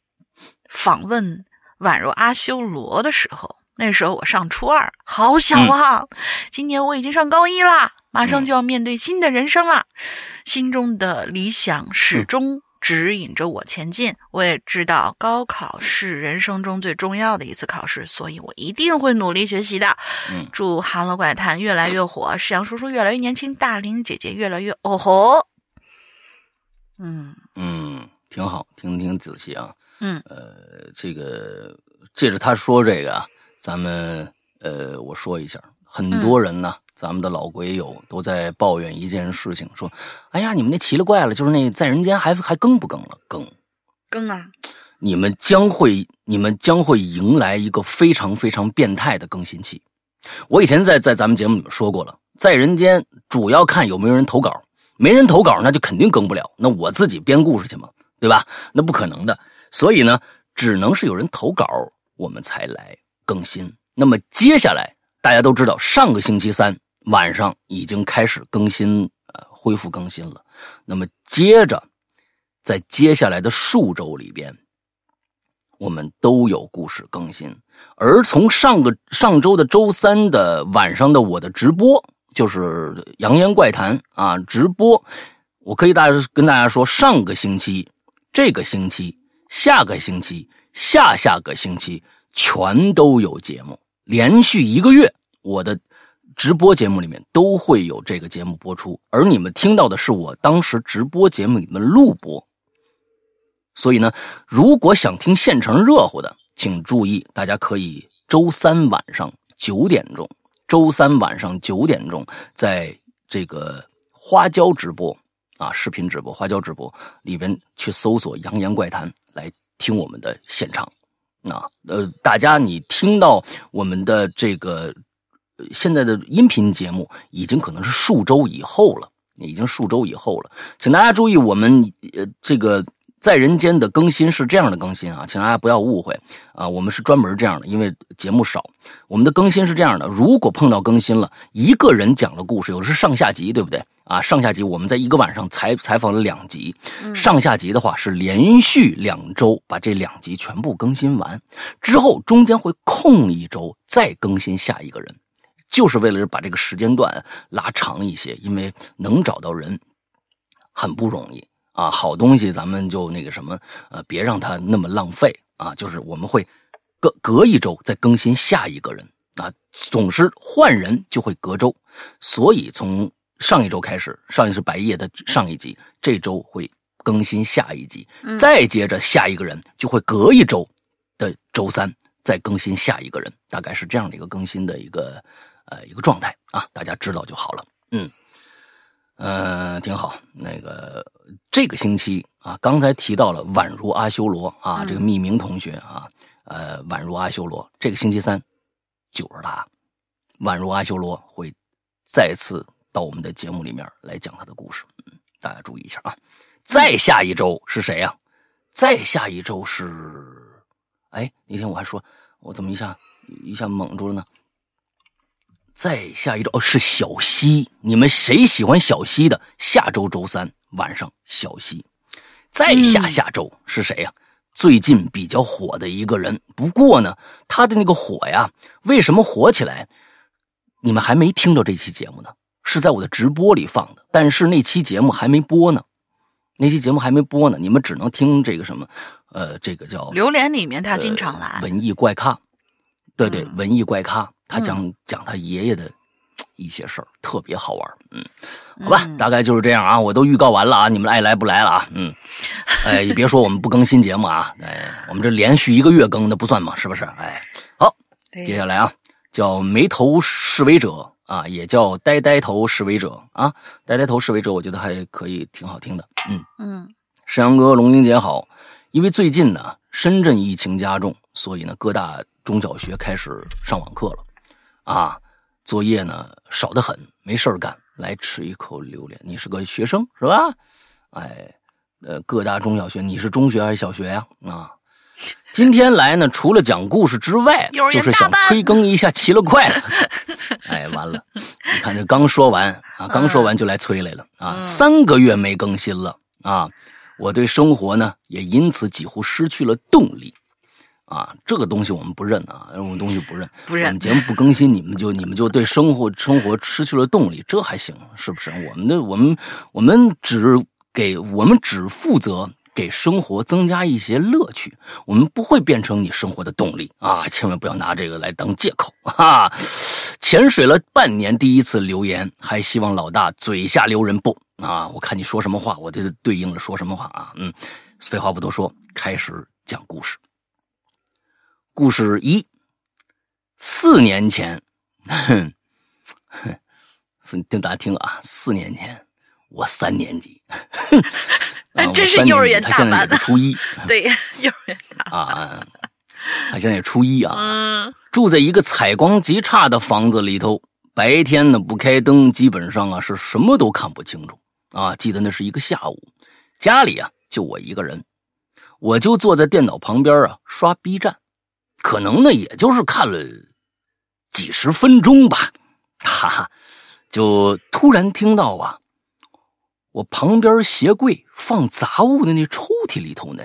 访问宛若阿修罗的时候，那时候我上初二，好小啊。今年我已经上高一啦，马上就要面对新的人生了，心中的理想始终。指引着我前进。我也知道高考是人生中最重要的一次考试，所以我一定会努力学习的。嗯，祝《韩乐怪谈》越来越火，世阳叔叔越来越年轻，大林姐姐越来越哦吼。嗯嗯，挺好，听听仔细啊。嗯，呃，这个借着他说这个，咱们呃，我说一下，很多人呢。咱们的老鬼友都在抱怨一件事情，说：“哎呀，你们那奇了怪了，就是那在人间还还更不更了？更，更啊！你们将会，你们将会迎来一个非常非常变态的更新期。我以前在在咱们节目里面说过了，在人间主要看有没有人投稿，没人投稿那就肯定更不了。那我自己编故事去嘛，对吧？那不可能的。所以呢，只能是有人投稿，我们才来更新。那么接下来大家都知道，上个星期三。晚上已经开始更新，呃，恢复更新了。那么接着，在接下来的数周里边，我们都有故事更新。而从上个上周的周三的晚上的我的直播，就是《扬言怪谈》啊，直播，我可以大家跟大家说，上个星期、这个星期、下个星期、下下个星期全都有节目，连续一个月，我的直播节目里面都会有这个节目播出。而你们听到的是我当时直播节目里面录播。所以呢，如果想听现成热乎的，请注意，大家可以周三晚上九点钟，周三晚上九点钟，在这个花椒直播啊，视频直播花椒直播里边去搜索《扬言怪谈》来听我们的现场。啊，呃，大家你听到我们的这个现在的音频节目，已经可能是数周以后了，已经数周以后了，请大家注意，我们呃这个。在人间的更新是这样的更新啊，请大家不要误会啊，我们是专门这样的，因为节目少。我们的更新是这样的：如果碰到更新了，一个人讲了故事，有的是上下集，对不对啊？上下集我们在一个晚上采采访了两集，上下集的话是连续两周把这两集全部更新完，之后中间会空一周再更新下一个人，就是为了把这个时间段拉长一些，因为能找到人很不容易。啊，好东西咱们就那个什么，呃，别让它那么浪费啊。就是我们会隔隔一周再更新下一个人啊，总是换人就会隔周，所以从上一周开始，上一是白夜的上一集，这周会更新下一集，再接着下一个人就会隔一周的周三再更新下一个人，大概是这样的一个更新的一个呃一个状态啊，大家知道就好了，嗯。呃，挺好。那个这个星期啊，刚才提到了宛如阿修罗啊，这个匿名同学啊，呃，宛如阿修罗。这个星期三就是他，宛如阿修罗会再次到我们的节目里面来讲他的故事。嗯，大家注意一下啊。再下一周是谁呀？再下一周是，哎，那天我还说，我怎么一下一下蒙住了呢？再下一周哦，是小溪。你们谁喜欢小溪的？下周周三晚上，小溪。再下下周是谁呀？最近比较火的一个人。不过呢，他的那个火呀，为什么火起来？你们还没听到这期节目呢，是在我的直播里放的。但是那期节目还没播呢，那期节目还没播呢，你们只能听这个什么？呃，这个叫榴莲里面他经常来文艺怪咖。对对，文艺怪咖。他讲讲他爷爷的一些事儿，特别好玩嗯，好吧，大概就是这样啊，我都预告完了啊，你们爱来不来了啊？嗯，哎，也别说我们不更新节目啊，哎，我们这连续一个月更，那不算嘛，是不是？哎，好，接下来啊，叫眉头示威者啊，也叫呆呆头示威者啊，呆呆头示威者，我觉得还可以，挺好听的。嗯嗯，山阳哥、龙英姐好，因为最近呢，深圳疫情加重，所以呢，各大中小学开始上网课了。啊，作业呢少得很，没事干，来吃一口榴莲。你是个学生是吧？哎，呃，各大中小学，你是中学还是小学呀？啊，今天来呢，除了讲故事之外，就是想催更一下奇了怪了。哎，完了，你看这刚说完啊，刚说完就来催来了啊，三个月没更新了啊，我对生活呢也因此几乎失去了动力。啊，这个东西我们不认啊，这种东西不认，不认。我们节目不更新，你们就你们就对生活生活失去了动力，这还行是不是？我们的我们我们只给我们只负责给生活增加一些乐趣，我们不会变成你生活的动力啊！千万不要拿这个来当借口啊。潜水了半年，第一次留言，还希望老大嘴下留人不啊？我看你说什么话，我就对应了说什么话啊？嗯，废话不多说，开始讲故事。故事一，四年前，哼，哼，听大家听啊，四年前我三年级，哼，真是幼儿园他现在也是初一，对，幼儿园大啊，他现在也初一啊，住在一个采光极差的房子里头，白天呢不开灯，基本上啊是什么都看不清楚。啊。记得那是一个下午，家里啊就我一个人，我就坐在电脑旁边啊刷 B 站。可能呢，也就是看了几十分钟吧，哈哈，就突然听到啊，我旁边鞋柜放杂物的那抽屉里头呢，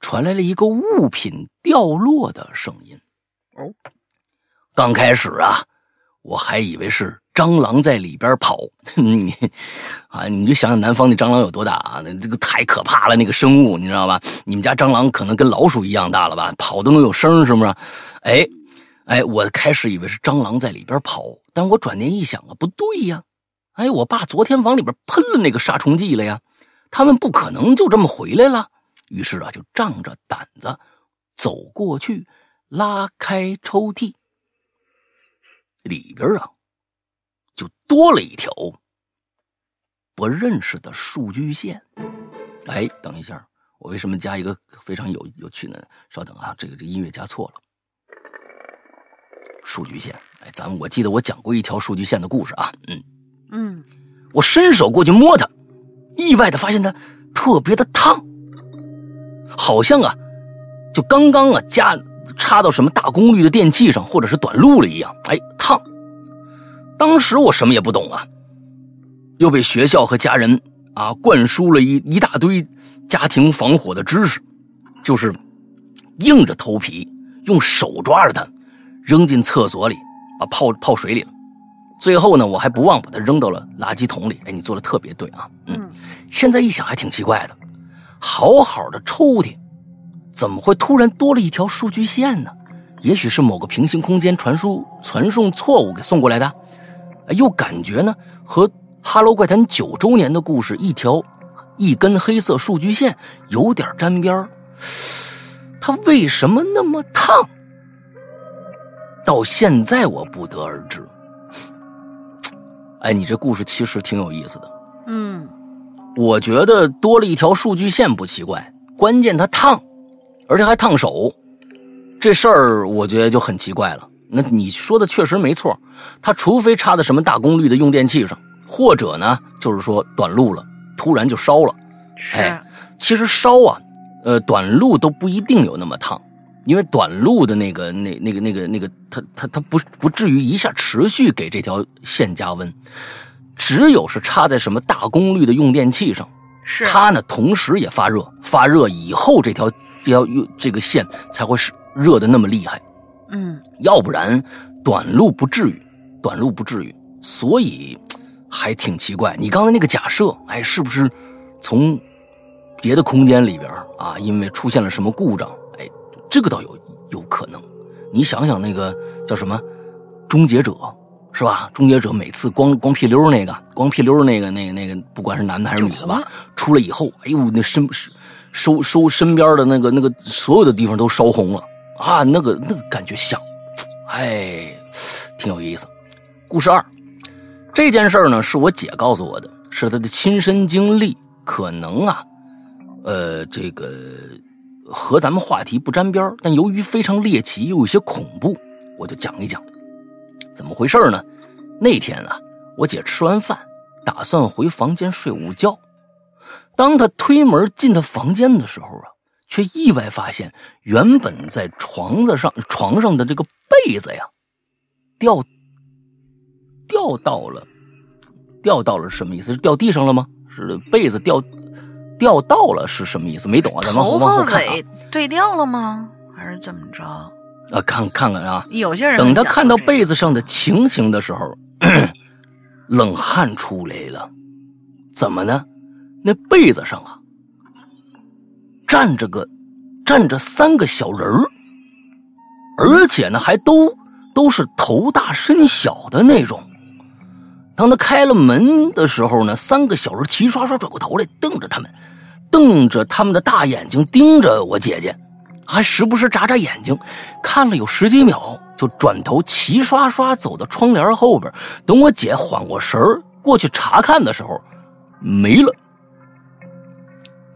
传来了一个物品掉落的声音。哦，刚开始啊，我还以为是蟑螂在里边跑，你啊，你就想想南方那蟑螂有多大啊？那这个太可怕了，那个生物你知道吧？你们家蟑螂可能跟老鼠一样大了吧？跑都能有声，是不是？哎，哎，我开始以为是蟑螂在里边跑，但我转念一想啊，不对呀！哎，我爸昨天往里边喷了那个杀虫剂了呀，他们不可能就这么回来了。于是啊，就仗着胆子走过去，拉开抽屉，里边啊。就多了一条不认识的数据线。哎，等一下，我为什么加一个非常有有趣的？稍等啊，这个这音乐加错了。数据线，哎，咱们我记得我讲过一条数据线的故事啊。嗯嗯，我伸手过去摸它，意外的发现它特别的烫，好像啊，就刚刚啊加插到什么大功率的电器上，或者是短路了一样。哎，烫。当时我什么也不懂啊，又被学校和家人啊灌输了一一大堆家庭防火的知识，就是硬着头皮用手抓着它，扔进厕所里，把泡泡水里了。最后呢，我还不忘把它扔到了垃圾桶里。哎，你做的特别对啊，嗯。现在一想还挺奇怪的，好好的抽屉，怎么会突然多了一条数据线呢？也许是某个平行空间传输传送错误给送过来的。又感觉呢，和《哈喽怪谈》九周年的故事一条一根黑色数据线有点沾边它为什么那么烫？到现在我不得而知。哎，你这故事其实挺有意思的。嗯，我觉得多了一条数据线不奇怪，关键它烫，而且还烫手，这事儿我觉得就很奇怪了。那你说的确实没错，它除非插在什么大功率的用电器上，或者呢，就是说短路了，突然就烧了。哎，其实烧啊，呃，短路都不一定有那么烫，因为短路的那个、那、那个、那个、那个，它、它、它不不至于一下持续给这条线加温。只有是插在什么大功率的用电器上，是它呢，同时也发热，发热以后这条这条用这个线才会是热的那么厉害。嗯，要不然短路不至于，短路不至于，所以还挺奇怪。你刚才那个假设，哎，是不是从别的空间里边啊？因为出现了什么故障？哎，这个倒有有可能。你想想那个叫什么终结者是吧？终结者每次光光屁溜那个，光屁溜那个那个那个，不管是男的还是女的吧，出来以后，哎呦，那身收收身边的那个那个所有的地方都烧红了。啊，那个那个感觉像，哎，挺有意思。故事二，这件事儿呢是我姐告诉我的，是她的亲身经历，可能啊，呃，这个和咱们话题不沾边但由于非常猎奇又有些恐怖，我就讲一讲。怎么回事呢？那天啊，我姐吃完饭，打算回房间睡午觉，当她推门进她房间的时候啊。却意外发现，原本在床子上床上的这个被子呀，掉掉到了，掉到了什么意思？是掉地上了吗？是被子掉掉到了是什么意思？没懂啊，咱们往后看。对掉了吗？还是怎么着？啊，看看看啊！有些人等他看到被子上的情形的时候，冷汗出来了。怎么呢？那被子上啊。站着个，站着三个小人，而且呢，还都都是头大身小的那种。当他开了门的时候呢，三个小人齐刷刷转过头来，瞪着他们，瞪着他们的大眼睛盯着我姐姐，还时不时眨眨眼睛，看了有十几秒，就转头齐刷刷走到窗帘后边。等我姐缓过神儿过去查看的时候，没了。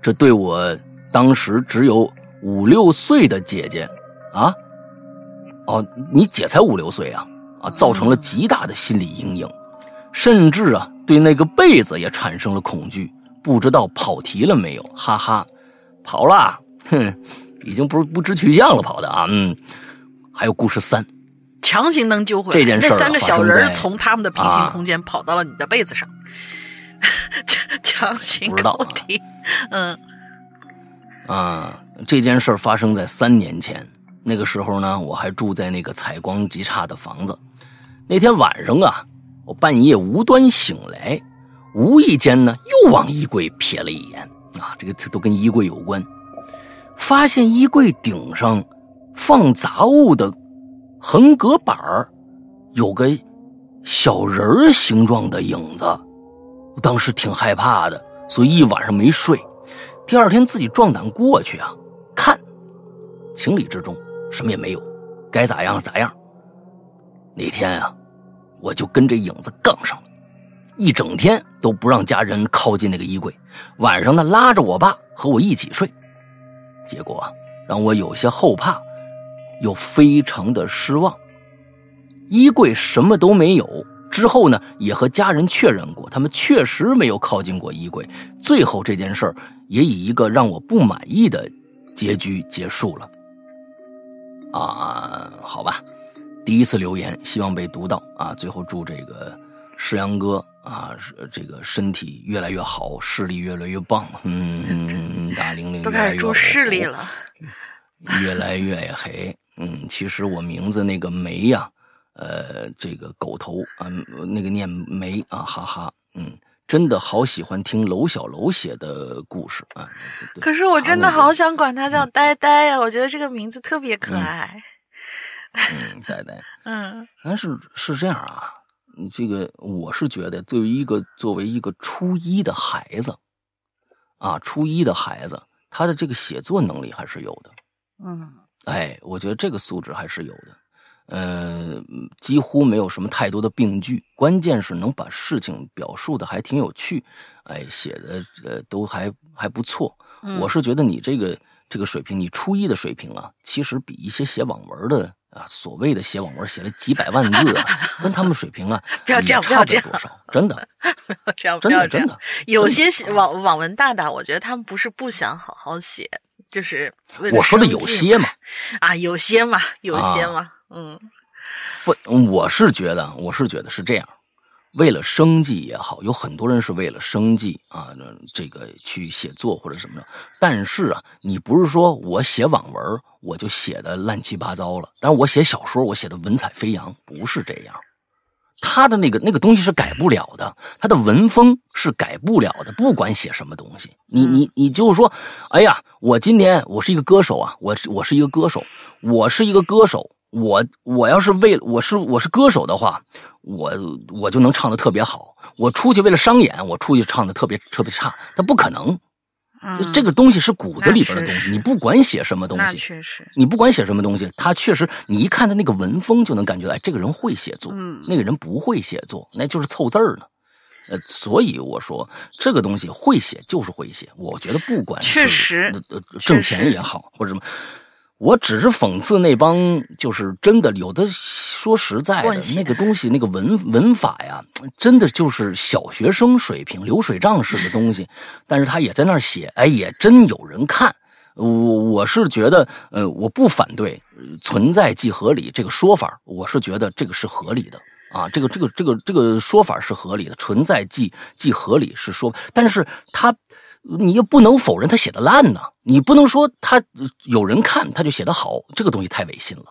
这对我。当时只有五六岁的姐姐，啊，哦，你姐才五六岁啊，啊，造成了极大的心理阴影，甚至啊，对那个被子也产生了恐惧。不知道跑题了没有？哈哈，跑了，哼，已经不是不知去向了，跑的啊，嗯。还有故事三，强行能揪回来。这件事那三个小人从他们的平行空间跑到了你的被子上，强行跑题，嗯。啊，这件事发生在三年前。那个时候呢，我还住在那个采光极差的房子。那天晚上啊，我半夜无端醒来，无意间呢又往衣柜瞥了一眼啊，这个都跟衣柜有关，发现衣柜顶上放杂物的横隔板有个小人形状的影子，我当时挺害怕的，所以一晚上没睡。第二天自己壮胆过去啊，看，情理之中，什么也没有，该咋样咋样。那天啊，我就跟这影子杠上了，一整天都不让家人靠近那个衣柜，晚上呢拉着我爸和我一起睡，结果让我有些后怕，又非常的失望。衣柜什么都没有，之后呢也和家人确认过，他们确实没有靠近过衣柜。最后这件事儿也以一个让我不满意的结局结束了。啊，好吧。第一次留言，希望被读到啊！最后祝这个世阳哥啊，这个身体越来越好，视力越来越棒。嗯，大玲玲都开始祝视力了，越来越黑。嗯，其实我名字那个梅呀，呃，这个狗头啊，那个念梅啊，哈哈。嗯，真的好喜欢听楼小楼写的故事啊。可是我真的好想管他叫呆呆呀，我觉得这个名字特别可爱。嗯，呆呆，嗯，但是是这样啊，这个我是觉得，对于一个作为一个初一的孩子，啊，初一的孩子，他的这个写作能力还是有的，嗯，哎，我觉得这个素质还是有的，呃，几乎没有什么太多的病句，关键是能把事情表述的还挺有趣，哎，写的呃都还还不错，我是觉得你这个这个水平，你初一的水平啊，其实比一些写网文的。啊，所谓的写网文写了几百万字啊，跟他们水平啊，不要这样，不要这样，真的，不要这样，真的，真的，有些网网文大大，我觉得他们不是不想好好写，就是我说的有些嘛，啊，有些嘛，有些嘛，嗯，不，我是觉得，我是觉得是这样。为了生计也好，有很多人是为了生计啊，这个去写作或者什么的。但是啊，你不是说我写网文我就写的乱七八糟了，但是我写小说我写的文采飞扬，不是这样。他的那个那个东西是改不了的，他的文风是改不了的，不管写什么东西。你你你就是说，哎呀，我今天我是一个歌手啊，我我是一个歌手，我是一个歌手。我我要是为我是我是歌手的话，我我就能唱的特别好。我出去为了商演，我出去唱的特别特别差，那不可能。这个东西是骨子里边的东西，你不管写什么东西，确实，你不管写什么东西，他确实，你一看他那个文风就能感觉，哎，这个人会写作，那个人不会写作，那就是凑字儿呢。呃，所以我说这个东西会写就是会写，我觉得不管确实挣钱也好或者什么。我只是讽刺那帮，就是真的有的说实在的，那个东西，那个文文法呀，真的就是小学生水平、流水账式的东西。但是他也在那儿写，哎，也真有人看。我我是觉得，呃，我不反对“存在即合理”这个说法，我是觉得这个是合理的啊，这个这个这个这个说法是合理的，“存在即即合理”是说，但是他。你又不能否认他写的烂呢，你不能说他有人看他就写的好，这个东西太违心了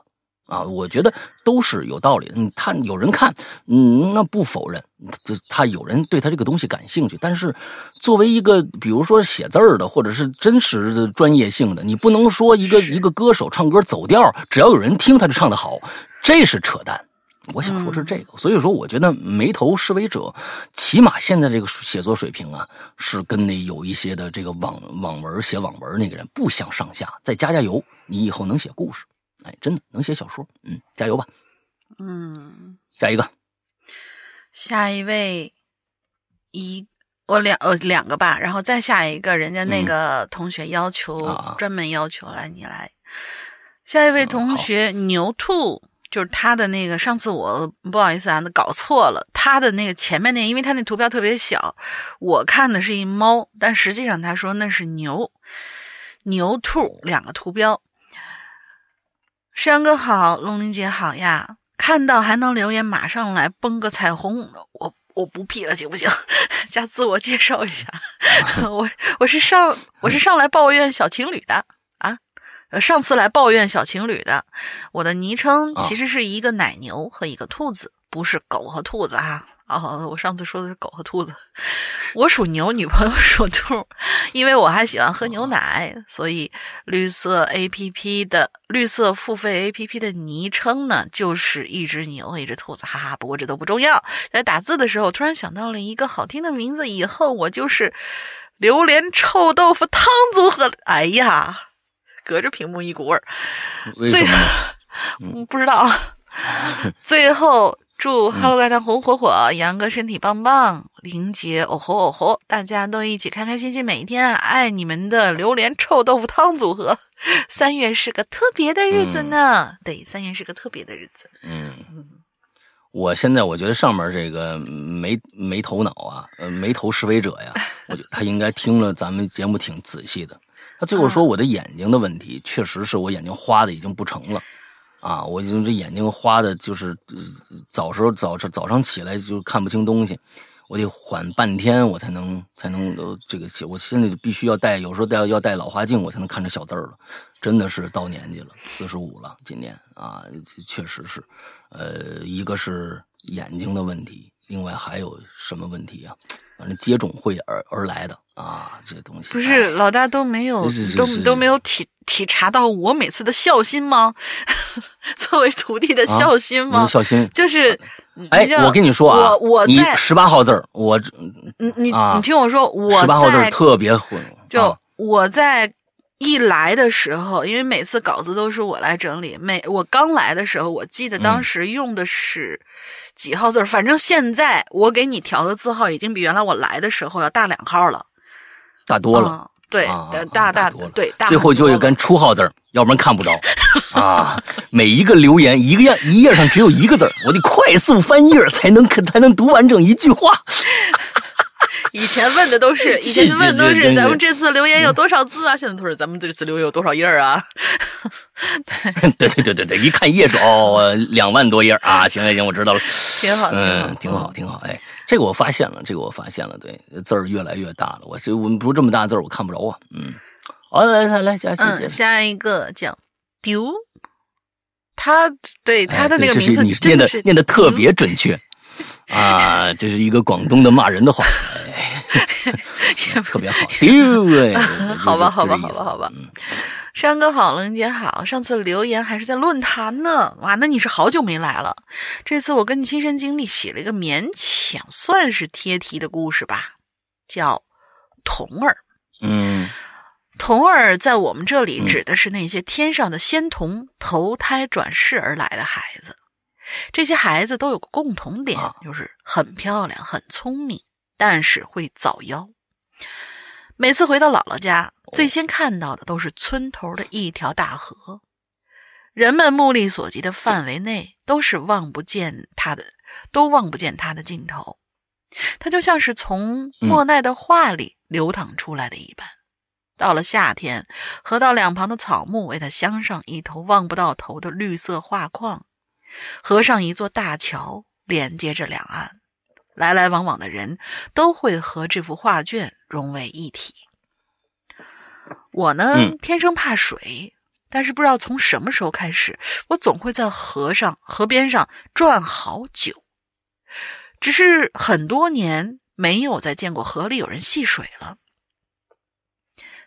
啊！我觉得都是有道理的。他有人看，嗯，那不否认，就他有人对他这个东西感兴趣。但是作为一个比如说写字儿的，或者是真实的专业性的，你不能说一个一个歌手唱歌走调，只要有人听他就唱的好，这是扯淡。我想说是这个，所以说我觉得眉头是为者，起码现在这个写作水平啊，是跟那有一些的这个网网文写网文那个人不相上下。再加加油，你以后能写故事，哎，真的能写小说，嗯，加油吧。嗯，下一个，下一位一我两呃两个吧，然后再下一个人家那个同学要求专门要求来你来，下一位同学牛兔。就是他的那个，上次我不好意思啊，那搞错了。他的那个前面那，因为他那图标特别小，我看的是一猫，但实际上他说那是牛，牛兔两个图标。山哥好，龙玲姐好呀，看到还能留言，马上来崩个彩虹。我我不 P 了，行不行？加自我介绍一下，我我是上我是上来抱怨小情侣的。呃，上次来抱怨小情侣的，我的昵称其实是一个奶牛和一个兔子，不是狗和兔子哈。哦，我上次说的是狗和兔子，我属牛，女朋友属兔，因为我还喜欢喝牛奶，所以绿色 A P P 的绿色付费 A P P 的昵称呢就是一只牛和，一只兔子，哈哈。不过这都不重要，在打字的时候突然想到了一个好听的名字，以后我就是榴莲臭豆腐汤组合。哎呀，隔着屏幕一股味儿，为什么？嗯，不知道。最后。祝 Hello 怪谈红火火，杨哥身体棒棒，林杰哦吼哦吼，大家都一起开开心心每一天，爱你们的榴莲臭豆腐汤组合。三月是个特别的日子呢，对，三月是个特别的日子。嗯，我现在我觉得上面这个没没头脑啊，呃，没头是非者呀，我觉得他应该听了咱们节目挺仔细的。他最后说我的眼睛的问题，确实是我眼睛花的已经不成了。啊，我已经这眼睛花的，就是早时候早早早上起来就看不清东西，我得缓半天，我才能才能呃这个我现在就必须要戴，有时候戴要戴老花镜，我才能看着小字儿了。真的是到年纪了，四十五了，今年啊，确实是，呃，一个是眼睛的问题，另外还有什么问题啊？反正接踵会而而来的啊，这东西不是老大都没有都都没有体体察到我每次的孝心吗？作为徒弟的孝心吗？孝心就是，哎，我跟你说啊，我我你十八号字儿，我你你你听我说，我十八号字儿特别混，就我在一来的时候，因为每次稿子都是我来整理，每我刚来的时候，我记得当时用的是。几号字儿？反正现在我给你调的字号已经比原来我来的时候要大两号了，大多了。对，大大多了。对，最后就跟出号字儿，要不然看不着啊。每一个留言一个样，一页上只有一个字儿，我得快速翻页才能才能读完整一句话。以前问的都是，以前问的都是咱们这次留言有多少字啊？现在都是咱们这次留言有多少页啊？对对对对对一看页数哦，两万多页啊！行行行，我知道了，挺好，嗯，挺好，挺好。哎，这个我发现了，这个我发现了，对，字儿越来越大了。我这我们不是这么大字儿，我看不着啊。嗯，好，来来来，下嗯，下一个叫丢，他对他的那个名字，你念的念的特别准确。啊，这是一个广东的骂人的话，特别好，哎，好吧，好吧，好吧，好吧。山哥好，冷姐好，上次留言还是在论坛呢，哇，那你是好久没来了。这次我跟你亲身经历写了一个勉强算是贴题的故事吧，叫童儿。嗯，童儿在我们这里指的是那些天上的仙童投胎转世而来的孩子。这些孩子都有个共同点，就是很漂亮、很聪明，但是会早夭。每次回到姥姥家，最先看到的都是村头的一条大河，人们目力所及的范围内都是望不见它的，都望不见它的尽头。它就像是从莫奈的画里流淌出来的一般。到了夏天，河道两旁的草木为它镶上一头望不到头的绿色画框。河上一座大桥连接着两岸，来来往往的人都会和这幅画卷融为一体。我呢，天生怕水，但是不知道从什么时候开始，我总会在河上、河边上转好久。只是很多年没有再见过河里有人戏水了。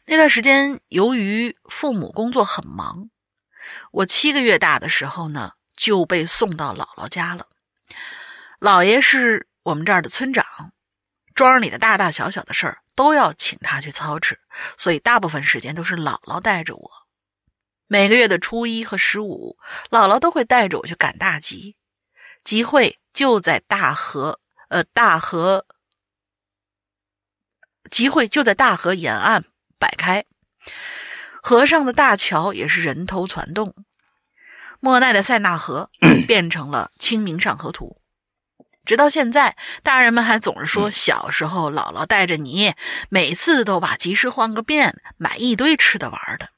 那段时间，由于父母工作很忙，我七个月大的时候呢。就被送到姥姥家了。姥爷是我们这儿的村长，庄里的大大小小的事儿都要请他去操持，所以大部分时间都是姥姥带着我。每个月的初一和十五，姥姥都会带着我去赶大集，集会就在大河，呃，大河集会就在大河沿岸摆开，河上的大桥也是人头攒动。莫奈的塞纳河 变成了《清明上河图》，直到现在，大人们还总是说小时候姥姥带着你，每次都把集市晃个遍，买一堆吃的玩的。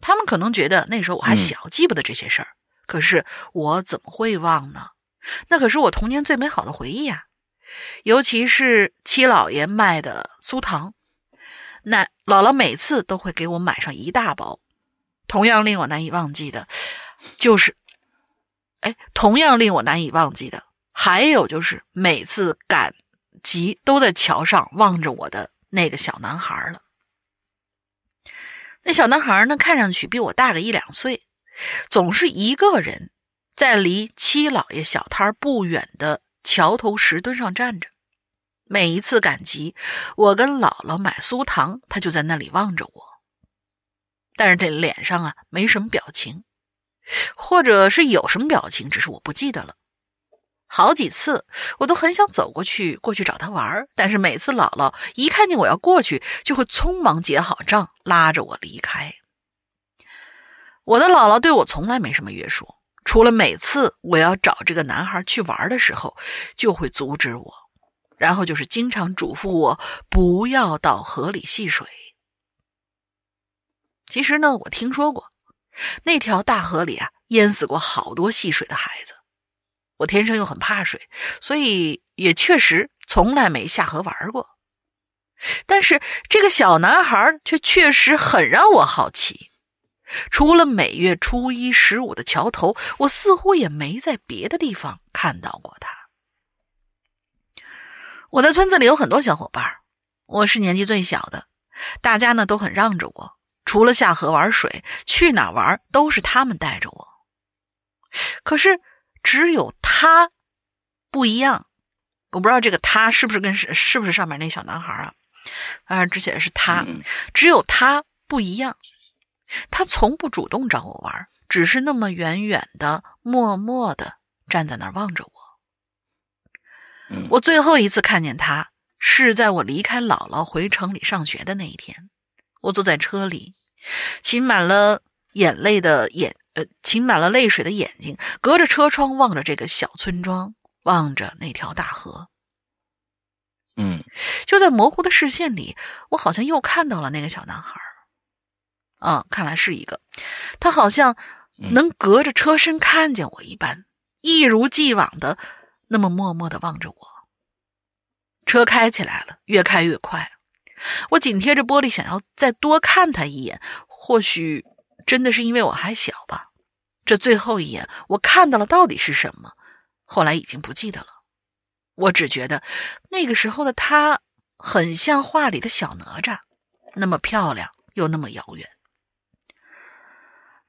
他们可能觉得那时候我还小，记不得这些事儿。可是我怎么会忘呢？那可是我童年最美好的回忆啊！尤其是七老爷卖的酥糖，那姥姥每次都会给我买上一大包。同样令我难以忘记的，就是，哎，同样令我难以忘记的，还有就是每次赶集都在桥上望着我的那个小男孩了。那小男孩呢，看上去比我大个一两岁，总是一个人在离七老爷小摊不远的桥头石墩上站着。每一次赶集，我跟姥姥买酥糖，他就在那里望着我，但是这脸上啊没什么表情，或者是有什么表情，只是我不记得了。好几次，我都很想走过去，过去找他玩但是每次姥姥一看见我要过去，就会匆忙结好账，拉着我离开。我的姥姥对我从来没什么约束，除了每次我要找这个男孩去玩的时候，就会阻止我，然后就是经常嘱咐我不要到河里戏水。其实呢，我听说过，那条大河里啊，淹死过好多戏水的孩子。我天生又很怕水，所以也确实从来没下河玩过。但是这个小男孩却确实很让我好奇。除了每月初一、十五的桥头，我似乎也没在别的地方看到过他。我在村子里有很多小伙伴，我是年纪最小的，大家呢都很让着我。除了下河玩水，去哪玩都是他们带着我。可是。只有他不一样，我不知道这个他是不是跟是是不是上面那小男孩啊？啊，只写的是他，只有他不一样，他从不主动找我玩，只是那么远远的、默默的站在那儿望着我。我最后一次看见他是在我离开姥姥回城里上学的那一天，我坐在车里，噙满了眼泪的眼。呃噙满了泪水的眼睛，隔着车窗望着这个小村庄，望着那条大河。嗯，就在模糊的视线里，我好像又看到了那个小男孩。嗯，看来是一个，他好像能隔着车身看见我一般，一如既往的那么默默的望着我。车开起来了，越开越快，我紧贴着玻璃，想要再多看他一眼。或许真的是因为我还小吧。这最后一眼，我看到了到底是什么？后来已经不记得了。我只觉得那个时候的她很像画里的小哪吒，那么漂亮又那么遥远。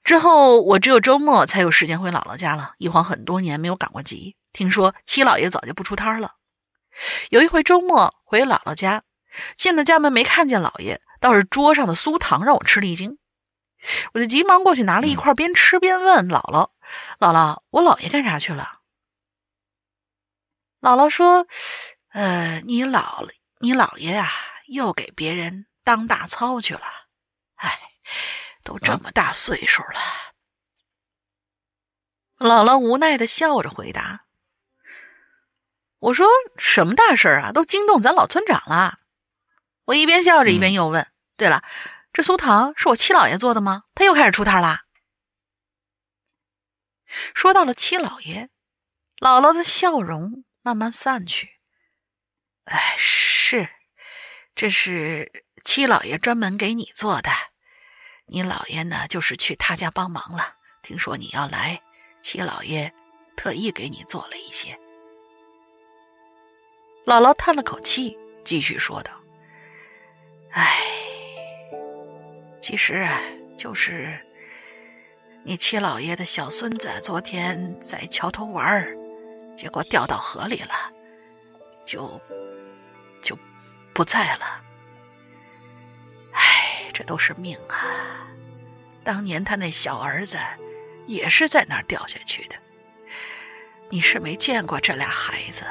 之后我只有周末才有时间回姥姥家了，一晃很多年没有赶过集。听说七老爷早就不出摊了。有一回周末回姥姥家，进了家门没看见老爷，倒是桌上的酥糖让我吃了一惊。我就急忙过去拿了一块，边吃边问姥姥：“姥姥，我姥爷干啥去了？”姥姥说：“呃，你姥你姥爷呀，又给别人当大操去了。哎，都这么大岁数了。”姥姥无奈的笑着回答：“我说什么大事啊？都惊动咱老村长了。”我一边笑着一边又问：“对了。”这酥糖是我七老爷做的吗？他又开始出摊啦。说到了七老爷，姥姥的笑容慢慢散去。哎，是，这是七老爷专门给你做的。你姥爷呢，就是去他家帮忙了。听说你要来，七老爷特意给你做了一些。姥姥叹了口气，继续说道：“哎。”其实，就是你七老爷的小孙子昨天在桥头玩结果掉到河里了，就就不在了。唉，这都是命啊！当年他那小儿子也是在那儿掉下去的。你是没见过这俩孩子，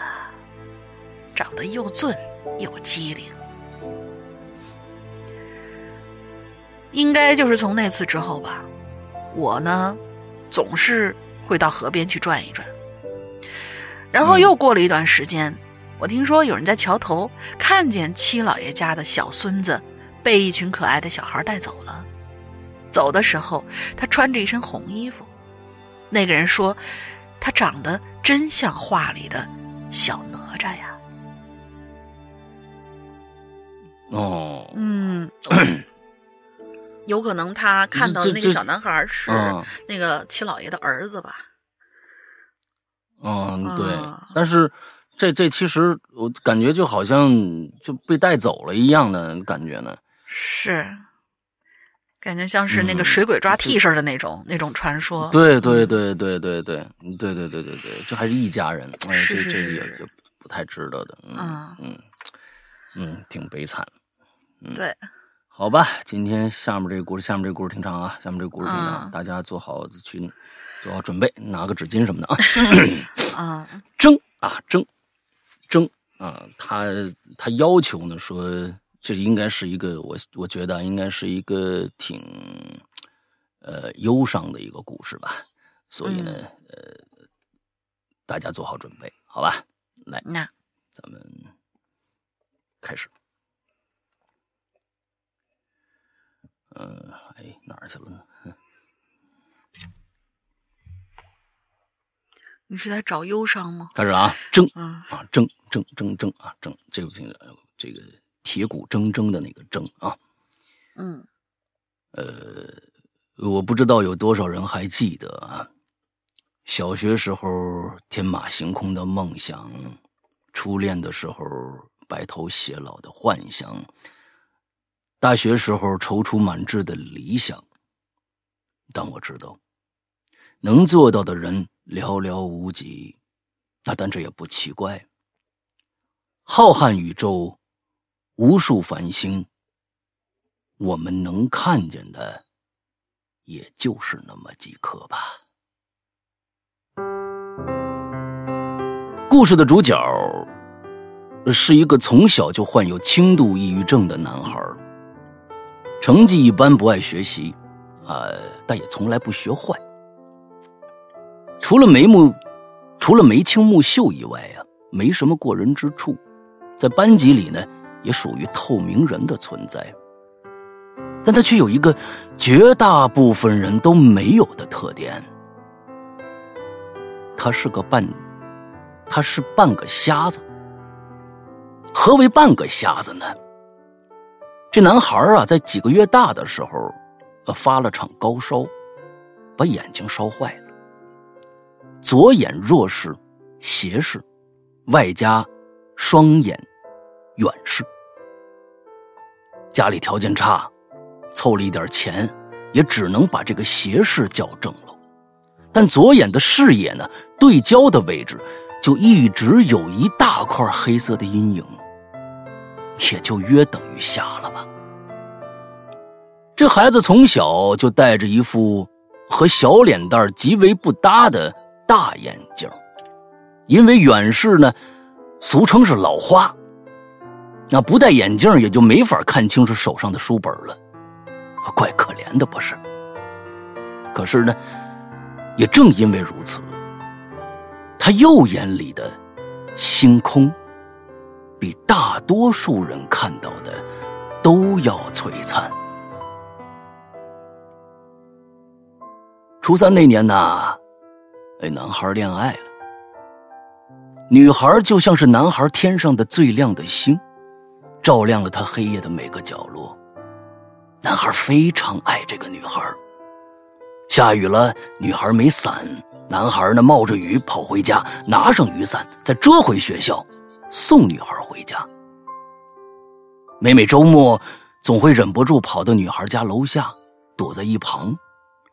长得又俊又机灵。应该就是从那次之后吧，我呢总是会到河边去转一转。然后又过了一段时间，我听说有人在桥头看见七老爷家的小孙子被一群可爱的小孩带走了。走的时候，他穿着一身红衣服。那个人说，他长得真像画里的小哪吒呀。哦，嗯。有可能他看到那个小男孩是那个七老爷的儿子吧？嗯，对。但是这这其实我感觉就好像就被带走了一样的感觉呢。是，感觉像是那个水鬼抓替身的那种那种传说。对对对对对对对对对对对，这还是一家人，哎，这这也也不太值得的。嗯嗯嗯，挺悲惨。嗯，对。好吧，今天下面这个故事，下面这个故事挺长啊，下面这个故事挺长，大家做好去做好准备，拿个纸巾什么的啊。啊，争啊争争啊，他他要求呢说，这应该是一个我我觉得应该是一个挺呃忧伤的一个故事吧，所以呢呃大家做好准备，好吧，来，那。咱们开始。嗯，哎，哪儿去了呢？你是在找忧伤吗？开始了啊，铮啊，铮铮铮铮啊，铮，这个这个铁骨铮铮的那个铮啊。嗯，呃，我不知道有多少人还记得啊，小学时候天马行空的梦想，初恋的时候白头偕老的幻想。大学时候踌躇满志的理想，但我知道，能做到的人寥寥无几。那但这也不奇怪。浩瀚宇宙，无数繁星，我们能看见的，也就是那么几颗吧。故事的主角是一个从小就患有轻度抑郁症的男孩。成绩一般，不爱学习，啊，但也从来不学坏。除了眉目，除了眉清目秀以外啊，没什么过人之处。在班级里呢，也属于透明人的存在。但他却有一个绝大部分人都没有的特点，他是个半，他是半个瞎子。何为半个瞎子呢？这男孩啊，在几个月大的时候，呃，发了场高烧，把眼睛烧坏了。左眼弱视、斜视，外加双眼远视。家里条件差，凑了一点钱，也只能把这个斜视矫正了。但左眼的视野呢，对焦的位置就一直有一大块黑色的阴影。也就约等于瞎了吧。这孩子从小就戴着一副和小脸蛋极为不搭的大眼镜，因为远视呢，俗称是老花。那不戴眼镜也就没法看清楚手上的书本了，怪可怜的不是？可是呢，也正因为如此，他右眼里的星空。比大多数人看到的都要璀璨。初三那年呐，那男孩恋爱了。女孩就像是男孩天上的最亮的星，照亮了他黑夜的每个角落。男孩非常爱这个女孩。下雨了，女孩没伞，男孩呢冒着雨跑回家，拿上雨伞，再折回学校。送女孩回家，每每周末，总会忍不住跑到女孩家楼下，躲在一旁，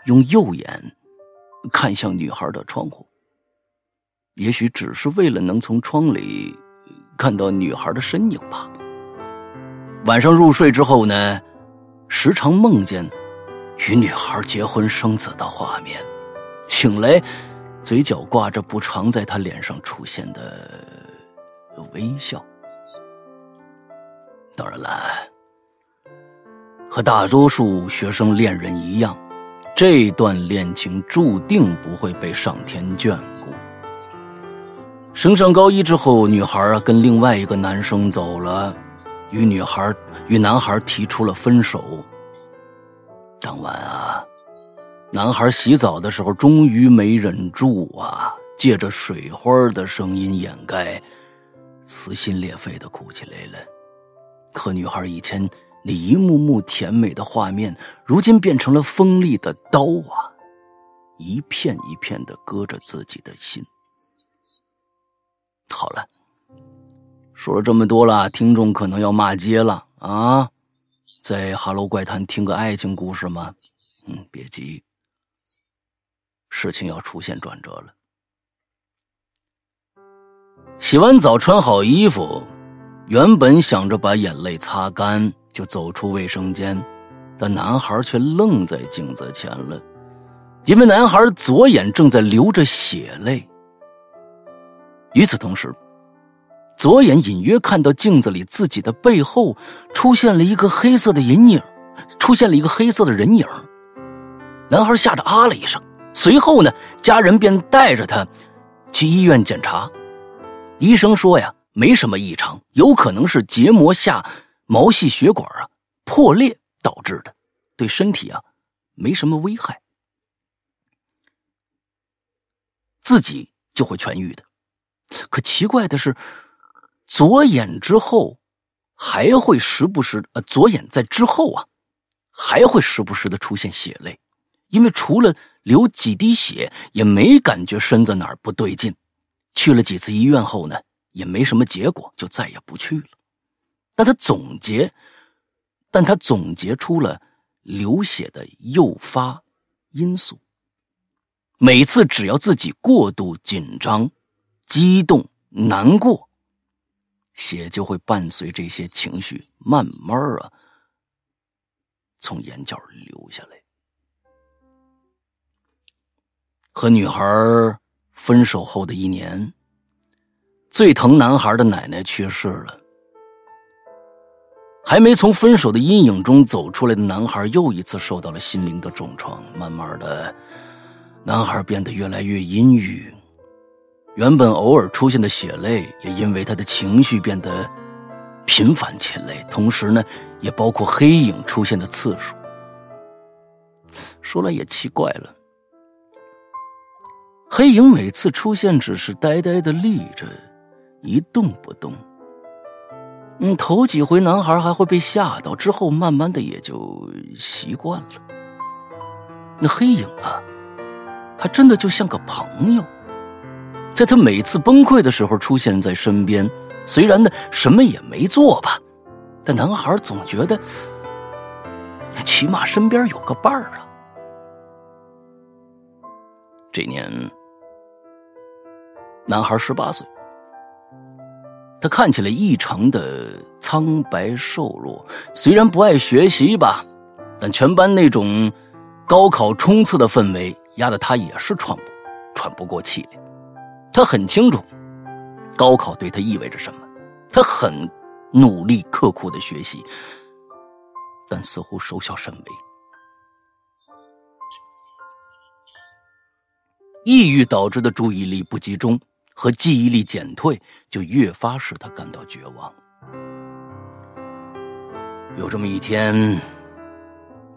用右眼看向女孩的窗户。也许只是为了能从窗里看到女孩的身影吧。晚上入睡之后呢，时常梦见与女孩结婚生子的画面，醒来，嘴角挂着不常在她脸上出现的。微笑。当然了，和大多数学生恋人一样，这段恋情注定不会被上天眷顾。升上高一之后，女孩啊跟另外一个男生走了，与女孩与男孩提出了分手。当晚啊，男孩洗澡的时候终于没忍住啊，借着水花的声音掩盖。撕心裂肺的哭起来了，可女孩以前那一幕幕甜美的画面，如今变成了锋利的刀啊，一片一片的割着自己的心。好了，说了这么多了，听众可能要骂街了啊！在《哈喽怪谈》听个爱情故事吗？嗯，别急，事情要出现转折了。洗完澡，穿好衣服，原本想着把眼泪擦干就走出卫生间，但男孩却愣在镜子前了，因为男孩左眼正在流着血泪。与此同时，左眼隐约看到镜子里自己的背后出现了一个黑色的阴影，出现了一个黑色的人影。男孩吓得啊了一声，随后呢，家人便带着他去医院检查。医生说呀，没什么异常，有可能是结膜下毛细血管啊破裂导致的，对身体啊没什么危害，自己就会痊愈的。可奇怪的是，左眼之后还会时不时呃，左眼在之后啊还会时不时的出现血泪，因为除了流几滴血，也没感觉身子哪儿不对劲。去了几次医院后呢，也没什么结果，就再也不去了。但他总结，但他总结出了流血的诱发因素。每次只要自己过度紧张、激动、难过，血就会伴随这些情绪慢慢啊从眼角流下来。和女孩分手后的一年，最疼男孩的奶奶去世了。还没从分手的阴影中走出来的男孩，又一次受到了心灵的重创。慢慢的，男孩变得越来越阴郁。原本偶尔出现的血泪，也因为他的情绪变得频繁起来。同时呢，也包括黑影出现的次数。说来也奇怪了。黑影每次出现，只是呆呆的立着，一动不动。嗯，头几回男孩还会被吓到，之后慢慢的也就习惯了。那黑影啊，还真的就像个朋友，在他每次崩溃的时候出现在身边。虽然呢什么也没做吧，但男孩总觉得，起码身边有个伴儿啊。这年。男孩十八岁，他看起来异常的苍白瘦弱。虽然不爱学习吧，但全班那种高考冲刺的氛围压得他也是喘不喘不过气来。他很清楚高考对他意味着什么，他很努力刻苦的学习，但似乎收效甚微。抑郁导致的注意力不集中。和记忆力减退，就越发使他感到绝望。有这么一天，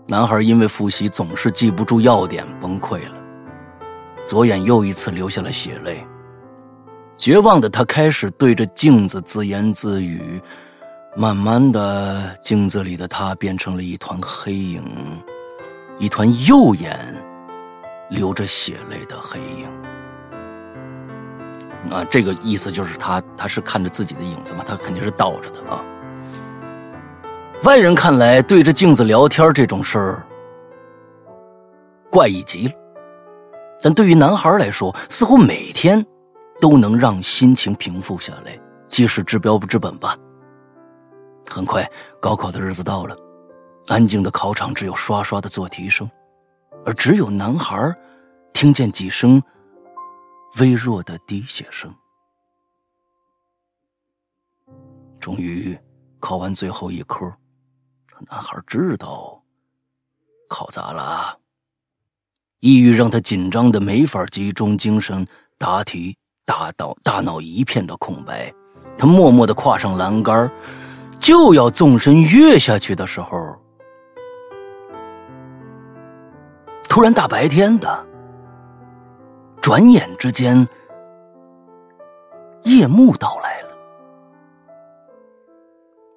男孩因为复习总是记不住要点，崩溃了，左眼又一次流下了血泪。绝望的他开始对着镜子自言自语，慢慢的，镜子里的他变成了一团黑影，一团右眼流着血泪的黑影。啊，这个意思就是他他是看着自己的影子嘛，他肯定是倒着的啊。外人看来，对着镜子聊天这种事儿怪异极了，但对于男孩来说，似乎每天都能让心情平复下来，即使治标不治本吧。很快，高考的日子到了，安静的考场只有刷刷的做题声，而只有男孩听见几声。微弱的滴血声。终于考完最后一科，男孩知道考砸了。抑郁让他紧张的没法集中精神答题，大脑大脑一片的空白。他默默的跨上栏杆，就要纵身跃下去的时候，突然大白天的。转眼之间，夜幕到来了。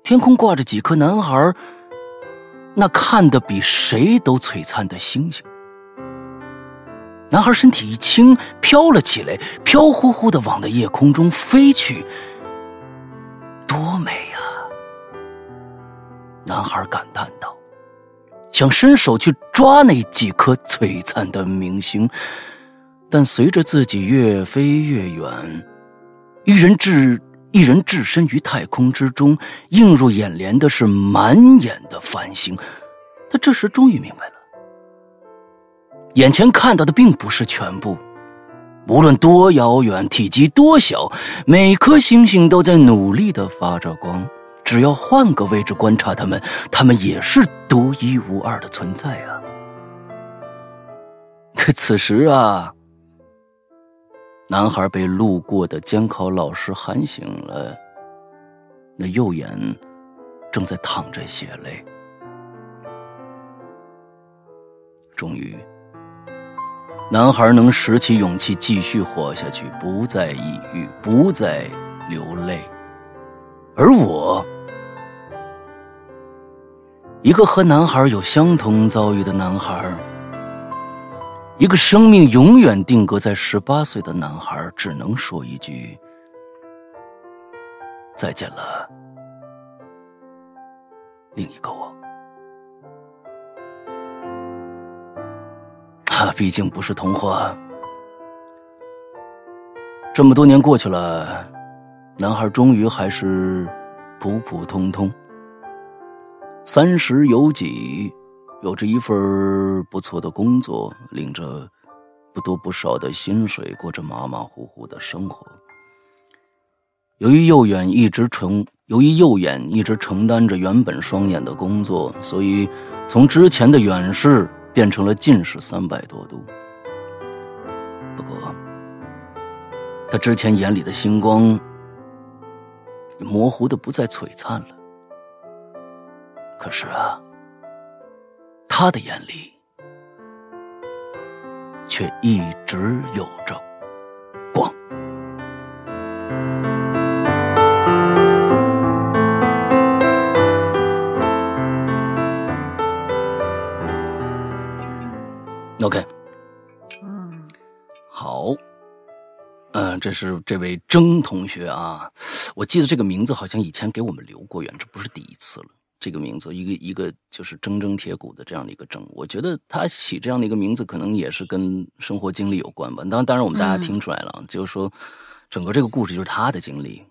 天空挂着几颗男孩那看得比谁都璀璨的星星。男孩身体一轻，飘了起来，飘忽忽的往那夜空中飞去。多美呀！男孩感叹道，想伸手去抓那几颗璀璨的明星，但随着自己越飞越远，一人置一人置身于太空之中，映入眼帘的是满眼的繁星。他这时终于明白了。眼前看到的并不是全部，无论多遥远，体积多小，每颗星星都在努力的发着光。只要换个位置观察他们，他们也是独一无二的存在啊！可此时啊，男孩被路过的监考老师喊醒了，那右眼正在淌着血泪。终于。男孩能拾起勇气继续活下去，不再抑郁，不再流泪。而我，一个和男孩有相同遭遇的男孩，一个生命永远定格在十八岁的男孩，只能说一句：再见了，另一个我。他毕竟不是童话。这么多年过去了，男孩终于还是普普通通，三十有几，有着一份不错的工作，领着不多不少的薪水，过着马马虎虎的生活。由于右眼一直承，由于右眼一直承担着原本双眼的工作，所以从之前的远视。变成了近视三百多度。不过，他之前眼里的星光模糊的不再璀璨了。可是啊，他的眼里却一直有着光。OK，嗯，好，嗯，这是这位征同学啊，我记得这个名字好像以前给我们留过言，这不是第一次了。这个名字，一个一个就是铮铮铁骨的这样的一个铮，我觉得他起这样的一个名字，可能也是跟生活经历有关吧。当当然，我们大家听出来了，就是说，整个这个故事就是他的经历，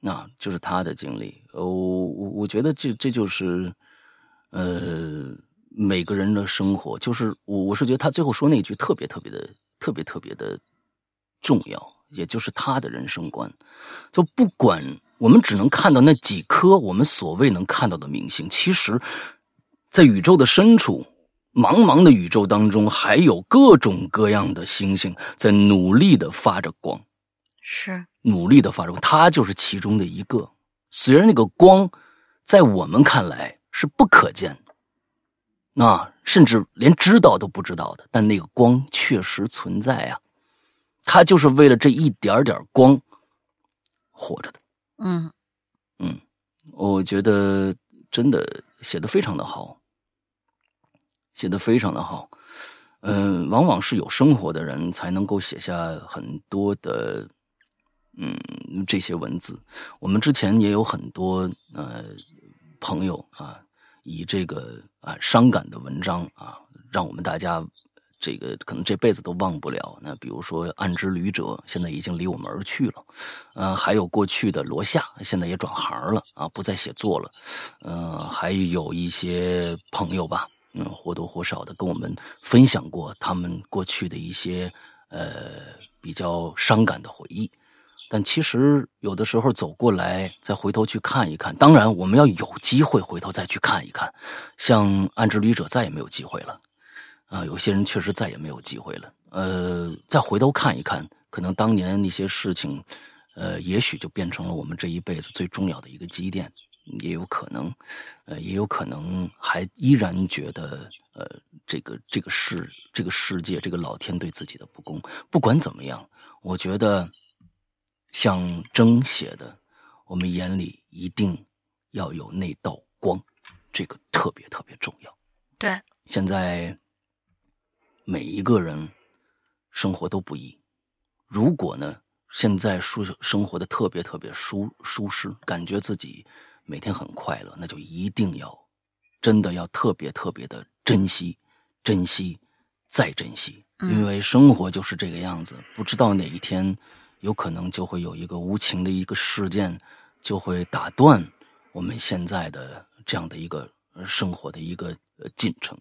那就是他的经历。呃，我我我觉得这这就是，呃。每个人的生活，就是我，我是觉得他最后说那句特别特别的、特别特别的重要，也就是他的人生观。就不管我们只能看到那几颗我们所谓能看到的明星，其实，在宇宙的深处，茫茫的宇宙当中，还有各种各样的星星在努力的发着光，是努力的发着光，它就是其中的一个。虽然那个光在我们看来是不可见的。那甚至连知道都不知道的，但那个光确实存在啊，他就是为了这一点点光活着的。嗯嗯，我觉得真的写的非常的好，写的非常的好。嗯，往往是有生活的人才能够写下很多的嗯这些文字。我们之前也有很多呃朋友啊。以这个啊伤感的文章啊，让我们大家这个可能这辈子都忘不了。那比如说《暗之旅者》，现在已经离我们而去了。嗯，还有过去的罗夏，现在也转行了啊，不再写作了。嗯，还有一些朋友吧，嗯，或多或少的跟我们分享过他们过去的一些呃比较伤感的回忆。但其实有的时候走过来，再回头去看一看。当然，我们要有机会回头再去看一看。像《暗之旅者》再也没有机会了，啊，有些人确实再也没有机会了。呃，再回头看一看，可能当年那些事情，呃，也许就变成了我们这一辈子最重要的一个积淀，也有可能，呃，也有可能还依然觉得，呃，这个这个世这个世界这个老天对自己的不公。不管怎么样，我觉得。像征写的，我们眼里一定要有那道光，这个特别特别重要。对，现在每一个人生活都不易。如果呢，现在舒生活的特别特别舒舒适，感觉自己每天很快乐，那就一定要真的要特别特别的珍惜，珍惜再珍惜，因为生活就是这个样子，不知道哪一天有可能就会有一个无情的一个事件，就会打断我们现在的这样的一个生活的一个进程。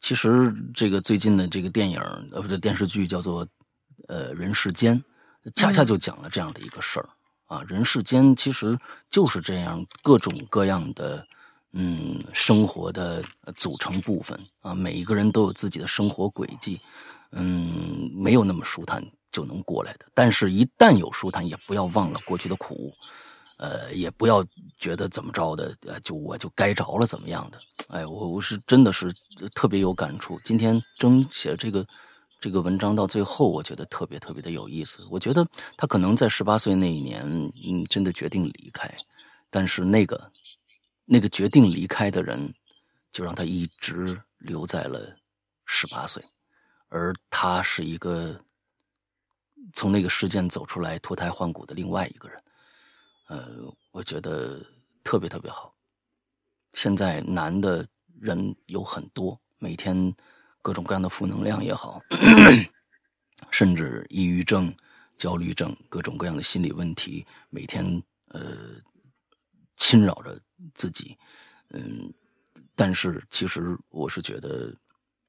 其实这个最近的这个电影呃不对电视剧叫做。呃，人世间，恰恰就讲了这样的一个事儿啊。人世间其实就是这样，各种各样的，嗯，生活的组成部分啊。每一个人都有自己的生活轨迹，嗯，没有那么舒坦就能过来的。但是，一旦有舒坦，也不要忘了过去的苦，呃，也不要觉得怎么着的，呃，就我就该着了怎么样的。哎，我我是真的是特别有感触。今天征写这个。这个文章到最后，我觉得特别特别的有意思。我觉得他可能在十八岁那一年，嗯，真的决定离开，但是那个那个决定离开的人，就让他一直留在了十八岁，而他是一个从那个事件走出来脱胎换骨的另外一个人。呃，我觉得特别特别好。现在难的人有很多，每天。各种各样的负能量也好，甚至抑郁症、焦虑症，各种各样的心理问题，每天呃侵扰着自己。嗯，但是其实我是觉得，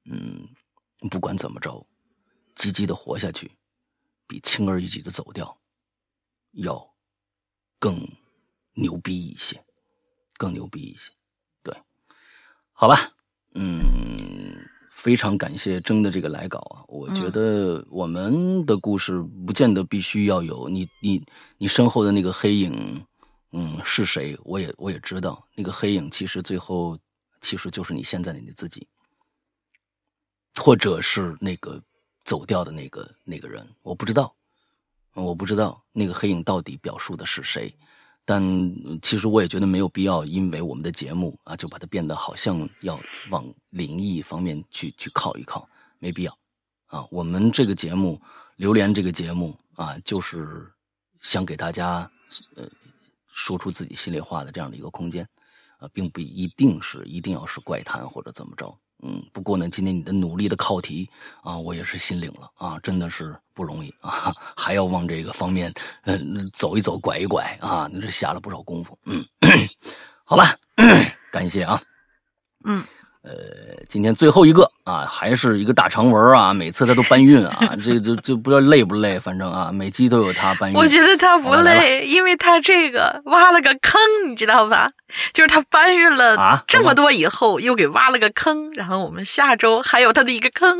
嗯，不管怎么着，积极的活下去，比轻而易举的走掉要更牛逼一些，更牛逼一些。对，好吧，嗯。非常感谢征的这个来稿啊！我觉得我们的故事不见得必须要有你你你身后的那个黑影，嗯，是谁？我也我也知道，那个黑影其实最后其实就是你现在的你自己，或者是那个走掉的那个那个人，我不知道，我不知道那个黑影到底表述的是谁。但其实我也觉得没有必要，因为我们的节目啊，就把它变得好像要往灵异方面去去靠一靠，没必要啊。我们这个节目《榴莲》这个节目啊，就是想给大家呃说出自己心里话的这样的一个空间啊，并不一定是一定要是怪谈或者怎么着。嗯，不过呢，今天你的努力的考题啊，我也是心领了啊，真的是不容易啊，还要往这个方面嗯走一走，拐一拐啊，你这下了不少功夫。嗯，好吧，感谢啊，嗯。呃，今天最后一个啊，还是一个大长文啊，每次他都搬运啊，这就就不知道累不累，反正啊，每期都有他搬运。我觉得他不累，因为他这个挖了个坑，你知道吧？就是他搬运了这么多以后，又给挖了个坑，然后我们下周还有他的一个坑。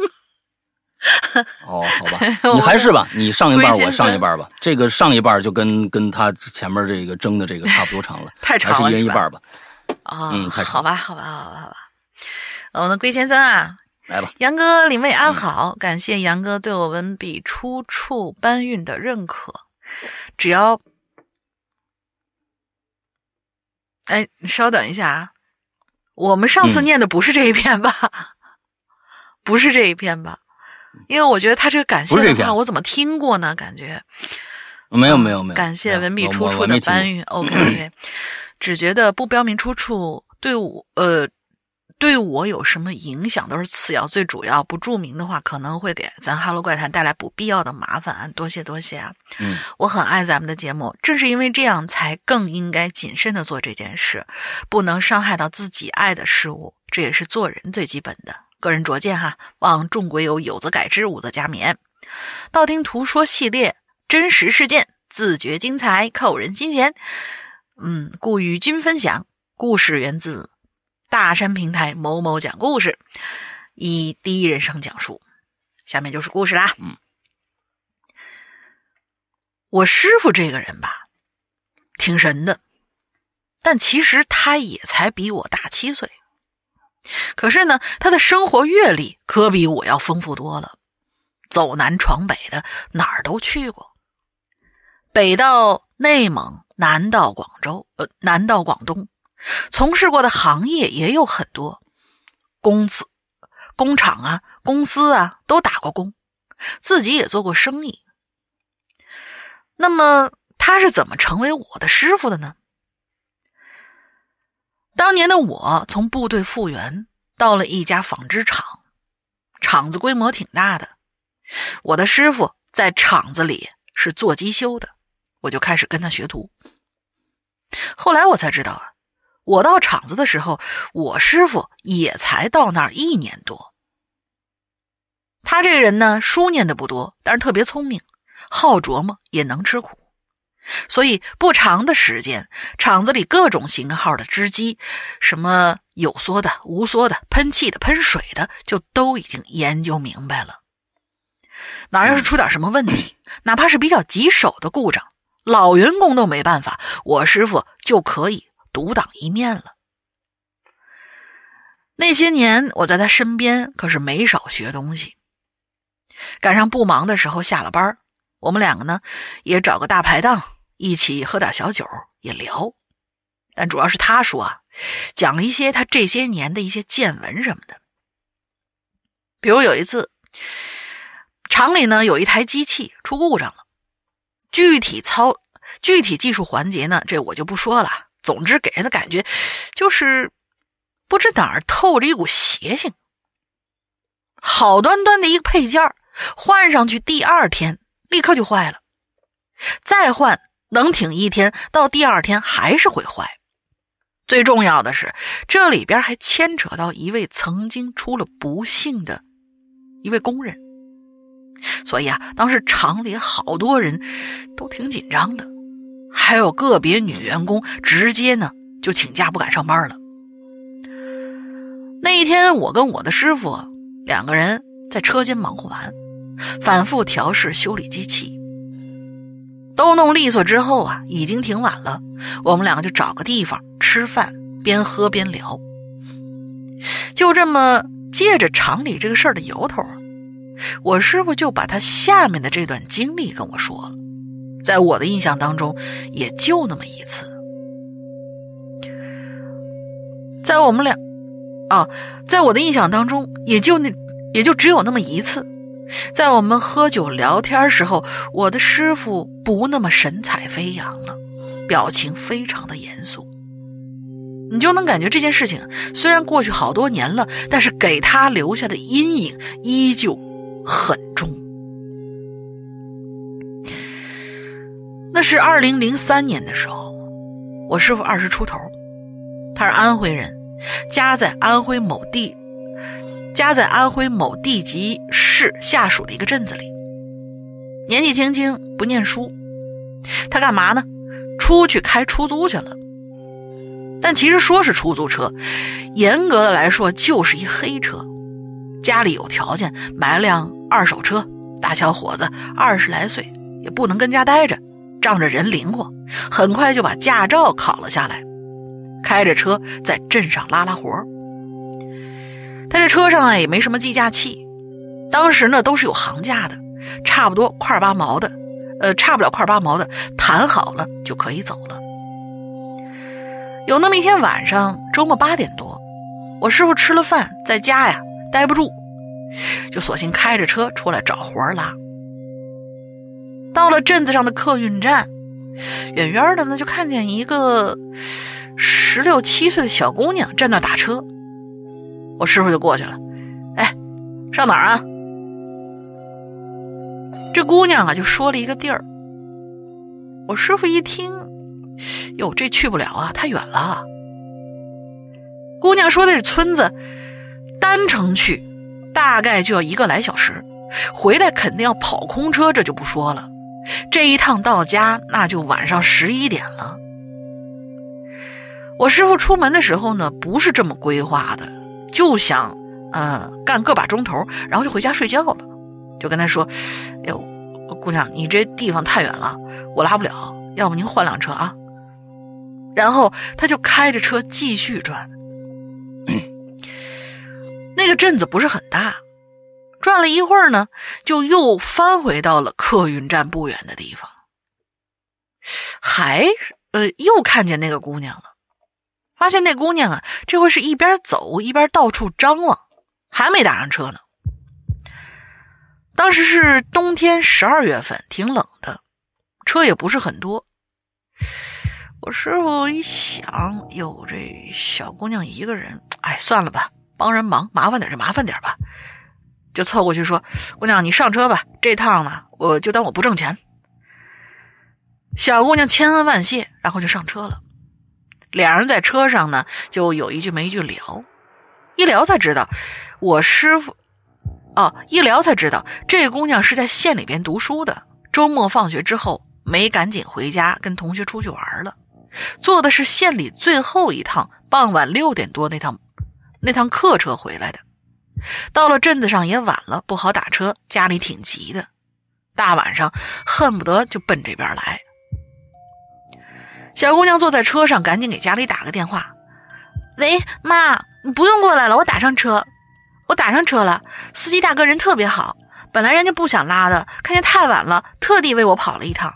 哦，好吧，你还是吧，你上一半，我上一半吧。这个上一半就跟跟他前面这个争的这个差不多长了，太长了，还是一人一半吧。啊，嗯。好吧，好吧，好吧，好吧。我们的龟先生啊，来吧，杨哥领位安好，感谢杨哥对我文笔出处搬运的认可。只要，哎，你稍等一下啊，我们上次念的不是这一篇吧？不是这一篇吧？因为我觉得他这个感谢的话，我怎么听过呢？感觉没有没有没有，感谢文笔出处的搬运。OK OK，只觉得不标明出处对我呃。对我有什么影响都是次要，最主要不注明的话，可能会给咱哈喽怪谈带来不必要的麻烦啊。多谢多谢啊！嗯，我很爱咱们的节目，正是因为这样，才更应该谨慎的做这件事，不能伤害到自己爱的事物，这也是做人最基本的。个人拙见哈，望众鬼友有则改之，无则加勉。道听途说系列真实事件，自觉精彩，扣人心弦。嗯，故与君分享，故事源自。大山平台某某讲故事，以第一人称讲述。下面就是故事啦。嗯，我师傅这个人吧，挺神的，但其实他也才比我大七岁。可是呢，他的生活阅历可比我要丰富多了，走南闯北的，哪儿都去过，北到内蒙，南到广州，呃，南到广东。从事过的行业也有很多，公司、工厂啊、公司啊都打过工，自己也做过生意。那么他是怎么成为我的师傅的呢？当年的我从部队复员，到了一家纺织厂，厂子规模挺大的。我的师傅在厂子里是做机修的，我就开始跟他学徒。后来我才知道啊，我到厂子的时候，我师傅也才到那儿一年多。他这个人呢，书念的不多，但是特别聪明，好琢磨，也能吃苦。所以不长的时间，厂子里各种型号的织机，什么有缩的、无缩的、喷气的、喷水的，就都已经研究明白了。哪要是出点什么问题，哪怕是比较棘手的故障，老员工都没办法，我师傅就可以独当一面了。那些年我在他身边可是没少学东西。赶上不忙的时候，下了班我们两个呢也找个大排档，一起喝点小酒，也聊。但主要是他说啊，讲一些他这些年的一些见闻什么的。比如有一次。厂里呢有一台机器出故障了，具体操具体技术环节呢，这我就不说了。总之给人的感觉就是不知哪儿透着一股邪性。好端端的一个配件换上去第二天立刻就坏了，再换能挺一天，到第二天还是会坏。最重要的是，这里边还牵扯到一位曾经出了不幸的一位工人。所以啊，当时厂里好多人都挺紧张的，还有个别女员工直接呢就请假不敢上班了。那一天，我跟我的师傅两个人在车间忙活完，反复调试修理机器，都弄利索之后啊，已经挺晚了。我们两个就找个地方吃饭，边喝边聊，就这么借着厂里这个事儿的由头。我师傅就把他下面的这段经历跟我说了，在我的印象当中，也就那么一次。在我们俩，啊，在我的印象当中，也就那，也就只有那么一次。在我们喝酒聊天时候，我的师傅不那么神采飞扬了，表情非常的严肃。你就能感觉这件事情虽然过去好多年了，但是给他留下的阴影依旧。很重。是二零零三年的时候，我师傅二十出头，他是安徽人，家在安徽某地，家在安徽某地级市下属的一个镇子里。年纪轻轻不念书，他干嘛呢？出去开出租去了。但其实说是出租车，严格的来说就是一黑车。家里有条件，买了辆二手车。大小伙子二十来岁，也不能跟家待着，仗着人灵活，很快就把驾照考了下来，开着车在镇上拉拉活他这车上啊也没什么计价器，当时呢都是有行价的，差不多块八毛的，呃，差不了块八毛的，谈好了就可以走了。有那么一天晚上，周末八点多，我师傅吃了饭，在家呀。待不住，就索性开着车出来找活拉。到了镇子上的客运站，远远的呢就看见一个十六七岁的小姑娘站那打车。我师傅就过去了，哎，上哪儿啊？这姑娘啊就说了一个地儿。我师傅一听，哟，这去不了啊，太远了。姑娘说的是村子。单程去，大概就要一个来小时，回来肯定要跑空车，这就不说了。这一趟到家，那就晚上十一点了。我师傅出门的时候呢，不是这么规划的，就想，呃，干个把钟头，然后就回家睡觉了。就跟他说：“哎呦，姑娘，你这地方太远了，我拉不了，要不您换辆车啊？”然后他就开着车继续转。那个镇子不是很大，转了一会儿呢，就又翻回到了客运站不远的地方，还呃又看见那个姑娘了，发现那姑娘啊，这回是一边走一边到处张望，还没打上车呢。当时是冬天十二月份，挺冷的，车也不是很多。我师傅一想，哟，这小姑娘一个人，哎，算了吧，帮人忙，麻烦点就麻烦点吧，就凑过去说：“姑娘，你上车吧，这趟呢，我就当我不挣钱。”小姑娘千恩万谢，然后就上车了。两人在车上呢，就有一句没一句聊，一聊才知道，我师傅，哦，一聊才知道，这姑娘是在县里边读书的，周末放学之后没赶紧回家，跟同学出去玩了。坐的是县里最后一趟傍晚六点多那趟那趟客车回来的，到了镇子上也晚了，不好打车，家里挺急的，大晚上恨不得就奔这边来。小姑娘坐在车上，赶紧给家里打个电话：“喂，妈，你不用过来了，我打上车，我打上车了，司机大哥人特别好，本来人家不想拉的，看见太晚了，特地为我跑了一趟。”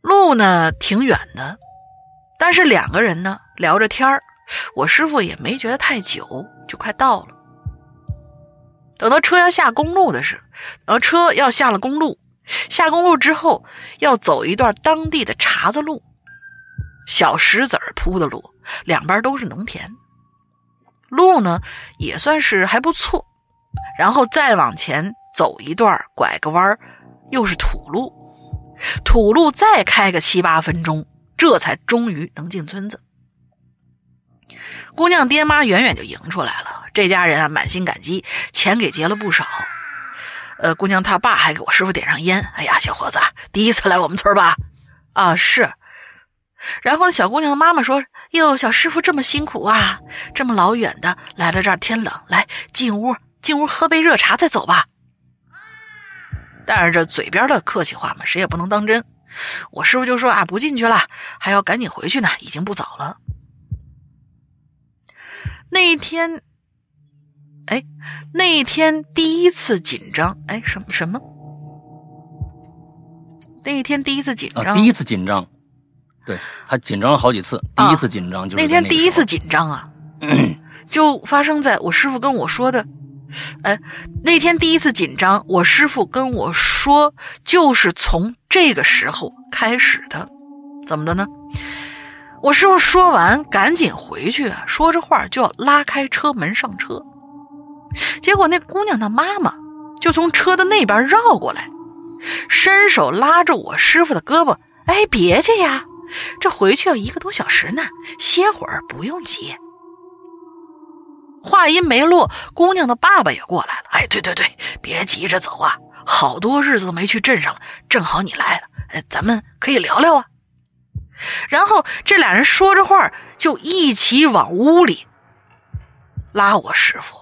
路呢挺远的，但是两个人呢聊着天儿，我师傅也没觉得太久，就快到了。等到车要下公路的时候，然后车要下了公路，下公路之后要走一段当地的茬子路，小石子铺的路，两边都是农田，路呢也算是还不错。然后再往前走一段，拐个弯又是土路。土路再开个七八分钟，这才终于能进村子。姑娘爹妈远远就迎出来了，这家人啊满心感激，钱给结了不少。呃，姑娘她爸还给我师傅点上烟。哎呀，小伙子，第一次来我们村吧？啊，是。然后小姑娘的妈妈说：“哟，小师傅这么辛苦啊，这么老远的来了这儿，天冷，来进屋，进屋喝杯热茶再走吧。”但是这嘴边的客气话嘛，谁也不能当真。我师傅就说啊，不进去了，还要赶紧回去呢，已经不早了。那一天，哎，那一天第一次紧张，哎，什么什么？那一天第一次紧张，第一次紧张，对他紧张了好几次，第一次紧张就是那天第一次紧张啊，就发生在我师傅跟我说的。哎，那天第一次紧张，我师傅跟我说，就是从这个时候开始的。怎么的呢？我师傅说完，赶紧回去，说着话就要拉开车门上车。结果那姑娘的妈妈就从车的那边绕过来，伸手拉着我师傅的胳膊：“哎，别介呀，这回去要一个多小时呢，歇会儿不用急。”话音没落，姑娘的爸爸也过来了。哎，对对对，别急着走啊，好多日子都没去镇上了，正好你来了，哎，咱们可以聊聊啊。然后这俩人说着话，就一起往屋里拉我师傅。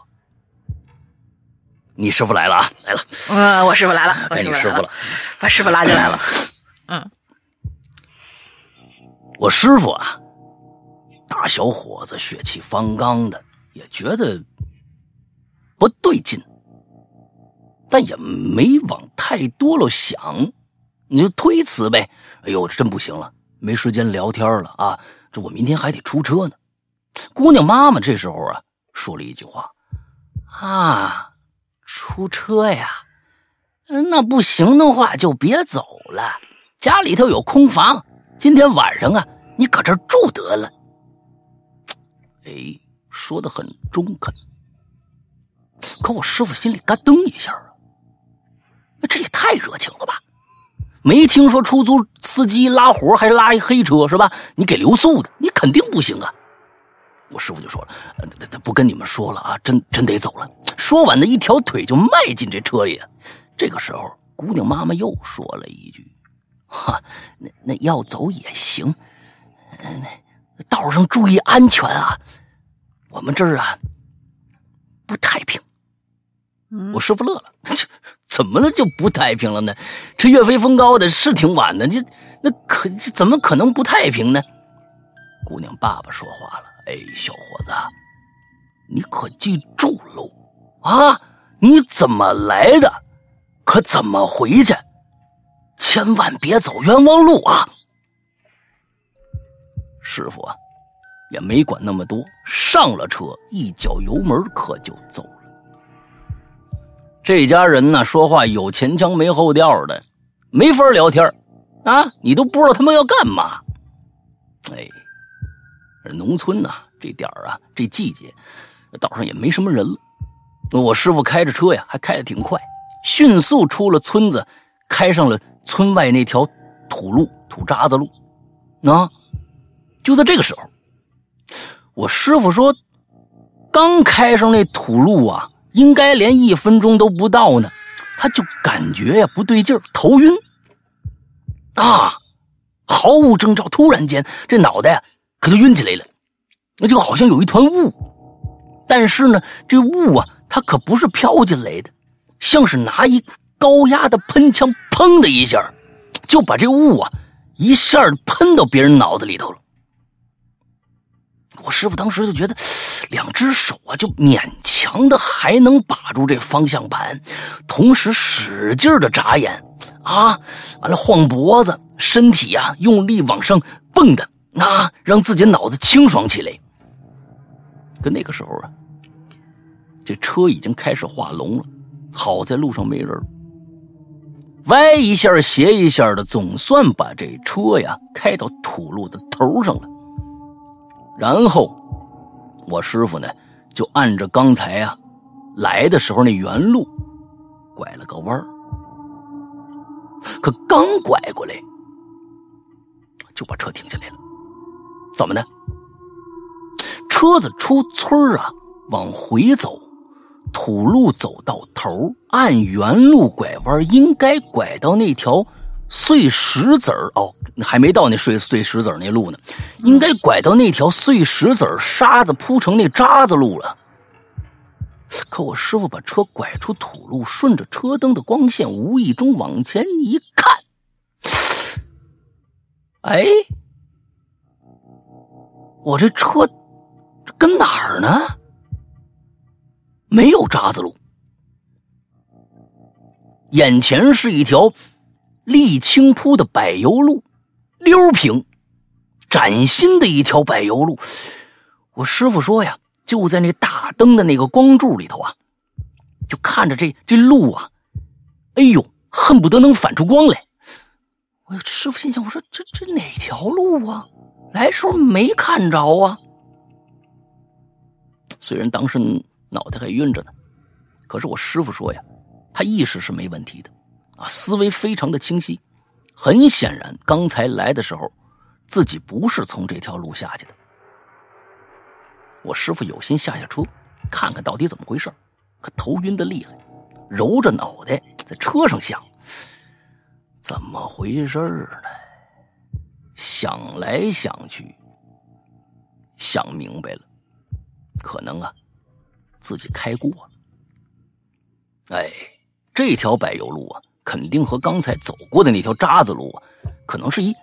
你师傅来了啊，来了。嗯，我师傅来了，该你师傅了，把师傅拉进来了。嗯，我师傅啊，大小伙子，血气方刚的。也觉得不对劲，但也没往太多了想，你就推辞呗。哎呦，这真不行了，没时间聊天了啊！这我明天还得出车呢。姑娘妈妈这时候啊，说了一句话：“啊，出车呀？那不行的话就别走了，家里头有空房，今天晚上啊，你搁这住得了。”哎。说的很中肯，可我师傅心里咯噔一下啊，这也太热情了吧！没听说出租司机拉活还拉一黑车是吧？你给留宿的，你肯定不行啊！我师傅就说了：“不跟你们说了啊，真真得走了。”说完呢，一条腿就迈进这车里。这个时候，姑娘妈妈又说了一句：“哈，那那要走也行，那道上注意安全啊。”我们这儿啊，不太平。我师傅乐了，这怎么了就不太平了呢？这月黑风高的，是挺晚的，这那可怎么可能不太平呢？姑娘爸爸说话了：“哎，小伙子，你可记住喽啊！你怎么来的，可怎么回去，千万别走冤枉路啊！”师傅啊。也没管那么多，上了车，一脚油门可就走了。这家人呢，说话有前腔没后调的，没法聊天啊！你都不知道他们要干嘛。哎，农村呐，这点啊，这季节，岛上也没什么人了。我师傅开着车呀，还开得挺快，迅速出了村子，开上了村外那条土路、土渣子路。啊，就在这个时候，我师傅说，刚开上那土路啊。应该连一分钟都不到呢，他就感觉呀不对劲儿，头晕啊，毫无征兆，突然间这脑袋呀可就晕起来了，那就好像有一团雾，但是呢这雾啊它可不是飘进来的，像是拿一高压的喷枪，砰的一下就把这雾啊一下喷到别人脑子里头了。我师傅当时就觉得。两只手啊，就勉强的还能把住这方向盘，同时使劲的眨眼，啊，完了晃脖子，身体呀用力往上蹦的，啊，让自己脑子清爽起来。可那个时候啊，这车已经开始化龙了，好在路上没人，歪一下斜一下的，总算把这车呀开到土路的头上了，然后。我师傅呢，就按着刚才啊来的时候那原路，拐了个弯儿。可刚拐过来，就把车停下来了。怎么的？车子出村啊，往回走，土路走到头，按原路拐弯，应该拐到那条。碎石子儿哦，还没到那碎碎石子儿那路呢，应该拐到那条碎石子儿沙子铺成那渣子路了。可我师傅把车拐出土路，顺着车灯的光线，无意中往前一看，哎，我这车跟哪儿呢？没有渣子路，眼前是一条。沥青铺的柏油路，溜平，崭新的一条柏油路。我师傅说呀，就在那大灯的那个光柱里头啊，就看着这这路啊，哎呦，恨不得能反出光来。我师傅心想：我说这这哪条路啊？来时候没看着啊。虽然当时脑袋还晕着呢，可是我师傅说呀，他意识是没问题的。啊思维非常的清晰，很显然，刚才来的时候，自己不是从这条路下去的。我师傅有心下下车，看看到底怎么回事，可头晕的厉害，揉着脑袋在车上想，怎么回事呢？想来想去，想明白了，可能啊，自己开过了。哎，这条柏油路啊。肯定和刚才走过的那条渣子路啊，可能是一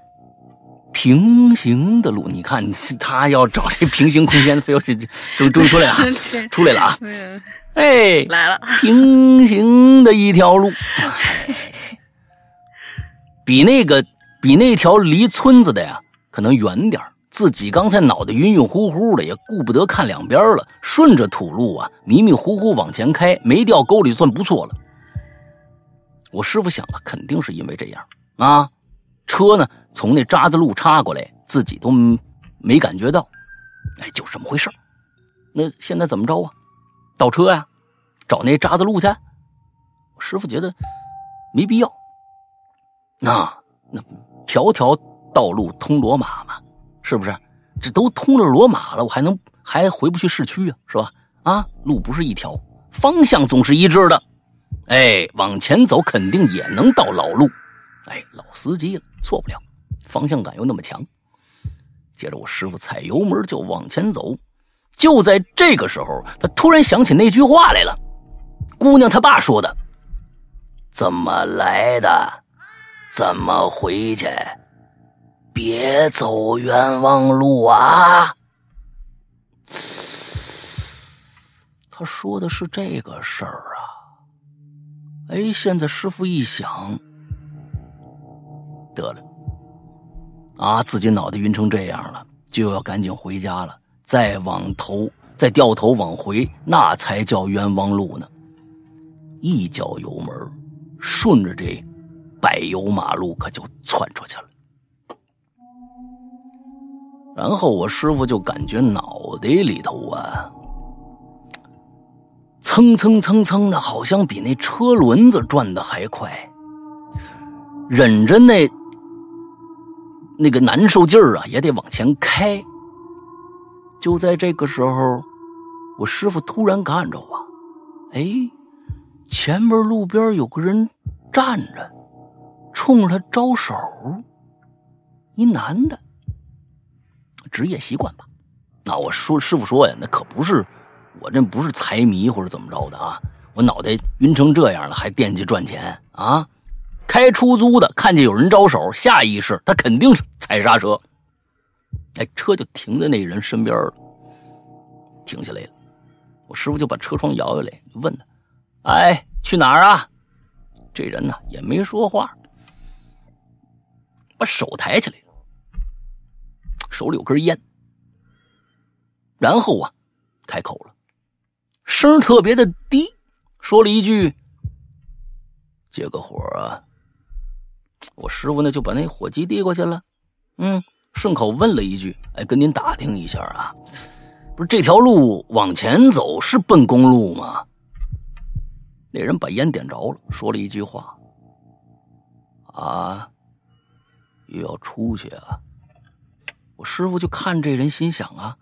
平行的路。你看，他要找这平行空间，非要是终终于出来了，出来了啊！哎，来了，平行的一条路，比那个比那条离村子的呀，可能远点自己刚才脑袋晕晕乎乎的，也顾不得看两边了，顺着土路啊，迷迷糊糊往前开，没掉沟里算不错了。我师傅想了，肯定是因为这样啊，车呢从那渣子路插过来，自己都没感觉到，哎，就是这么回事那现在怎么着啊？倒车呀，找那渣子路去。师傅觉得没必要。那那条条道路通罗马嘛，是不是？这都通了罗马了，我还能还回不去市区啊？是吧？啊，路不是一条，方向总是一致的。哎，往前走肯定也能到老路。哎，老司机了，错不了，方向感又那么强。接着我师傅踩油门就往前走。就在这个时候，他突然想起那句话来了：姑娘他爸说的：“怎么来的，怎么回去，别走冤枉路啊！”他说的是这个事儿啊。哎，现在师傅一想，得了，啊，自己脑袋晕成这样了，就要赶紧回家了。再往头，再掉头往回，那才叫冤枉路呢。一脚油门，顺着这柏油马路可就窜出去了。然后我师傅就感觉脑袋里头啊，蹭蹭蹭蹭的，好像比那车轮子转的还快。忍着那那个难受劲儿啊，也得往前开。就在这个时候，我师傅突然看着我，哎，前面路边有个人站着，冲着他招手，一男的。职业习惯吧，那我说师傅说呀，那可不是我这不是财迷或者怎么着的啊，我脑袋晕成这样了还惦记赚钱啊？开出租的看见有人招手，下意识他肯定是踩刹车，哎，车就停在那人身边了，停下来了，我师傅就把车窗摇下来，问他：“哎，去哪儿啊？”这人呢也没说话，把手抬起来。手里有根烟，然后啊，开口了，声特别的低，说了一句：“借个火啊。”我师傅呢就把那火机递过去了，嗯，顺口问了一句：“哎，跟您打听一下啊，不是这条路往前走是奔公路吗？”那人把烟点着了，说了一句话：“啊，又要出去啊。”我师傅就看这人，心想啊，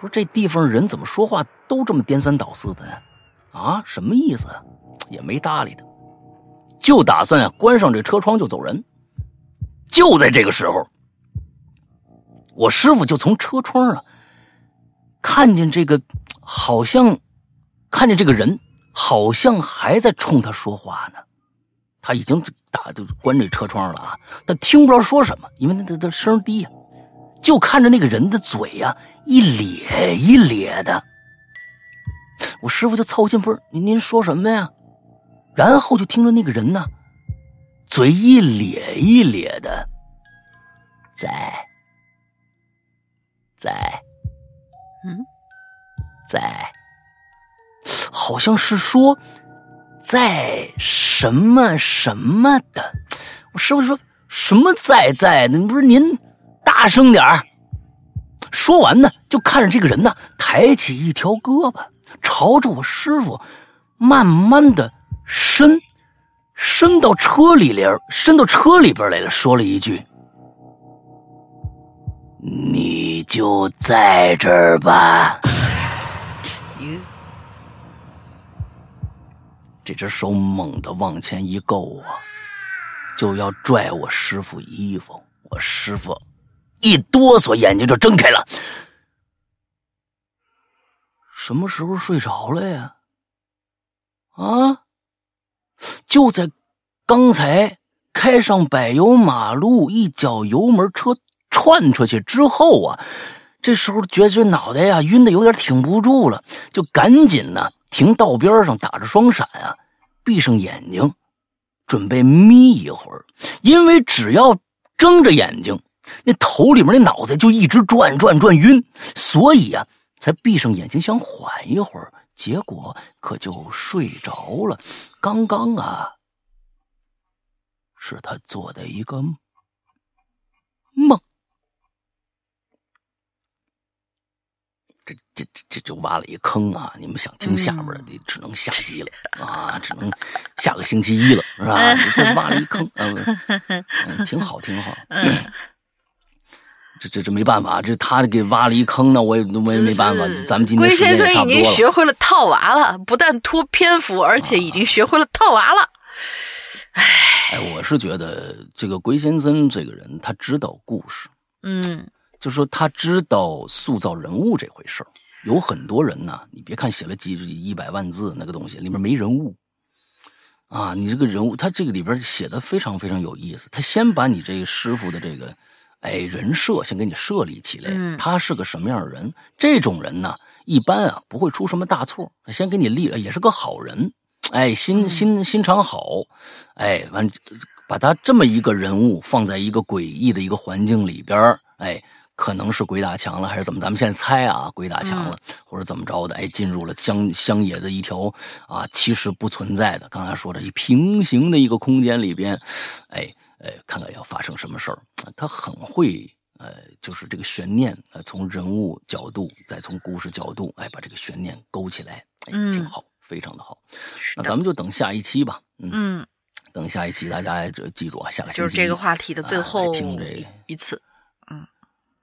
不是这地方人怎么说话都这么颠三倒四的呢？啊，什么意思？也没搭理他，就打算啊关上这车窗就走人。就在这个时候，我师傅就从车窗啊看见这个，好像看见这个人，好像还在冲他说话呢。他已经打就关这车窗了啊，他听不着说什么，因为那他他声低呀。就看着那个人的嘴呀，一咧一咧的。我师傅就凑近，不是您您说什么呀？然后就听着那个人呢，嘴一咧一咧的，在，在，嗯，在，好像是说在什么什么的。我师傅说什么在在的？不是您。大声点儿！说完呢，就看着这个人呢，抬起一条胳膊，朝着我师傅，慢慢的伸，伸到车里边，伸到车里边来了，说了一句：“你就在这儿吧。”这只手猛地往前一够啊，就要拽我师傅衣服，我师傅。一哆嗦，眼睛就睁开了。什么时候睡着了呀？啊！就在刚才开上柏油马路，一脚油门，车窜出去之后啊，这时候觉觉脑袋呀晕的有点挺不住了，就赶紧呢停道边上，打着双闪啊，闭上眼睛，准备眯一会儿，因为只要睁着眼睛。那头里面那脑子就一直转转转晕，所以啊，才闭上眼睛想缓一会儿，结果可就睡着了。刚刚啊，是他做的一个梦。这这这这就挖了一坑啊！你们想听下边的，你只能下集了啊，只能下个星期一了，是吧？这挖了一坑，嗯，挺好，挺好。这这这没办法，这他给挖了一坑呢，我也我也没办法。咱们今天龟先生已经学会了套娃了，不但拖篇幅，而且已经学会了套娃了。唉，哎，我是觉得这个龟先生这个人，他知道故事，嗯，就说他知道塑造人物这回事有很多人呢，你别看写了几一百万字那个东西，里面没人物啊。你这个人物，他这个里边写的非常非常有意思。他先把你这个师傅的这个。哎，人设先给你设立起来，他是个什么样的人？这种人呢，一般啊不会出什么大错。先给你立，也是个好人。哎，心心心肠好。哎，完，把他这么一个人物放在一个诡异的一个环境里边哎，可能是鬼打墙了，还是怎么？咱们现在猜啊，鬼打墙了，或者怎么着的？哎，进入了乡乡野的一条啊，其实不存在的。刚才说的一平行的一个空间里边，哎哎，看看要发生什么事儿。他很会，呃，就是这个悬念，呃，从人物角度，再从故事角度，哎，把这个悬念勾起来，哎，挺好，非常的好。那咱们就等下一期吧。嗯，等下一期，大家就记住啊，下个期就是这个话题的最后听这一次。嗯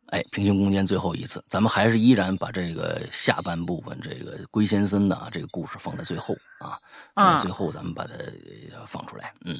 哎，平行空间最后一次，咱们还是依然把这个下半部分这个龟先生的啊这个故事放在最后啊，啊，最后咱们把它放出来，嗯，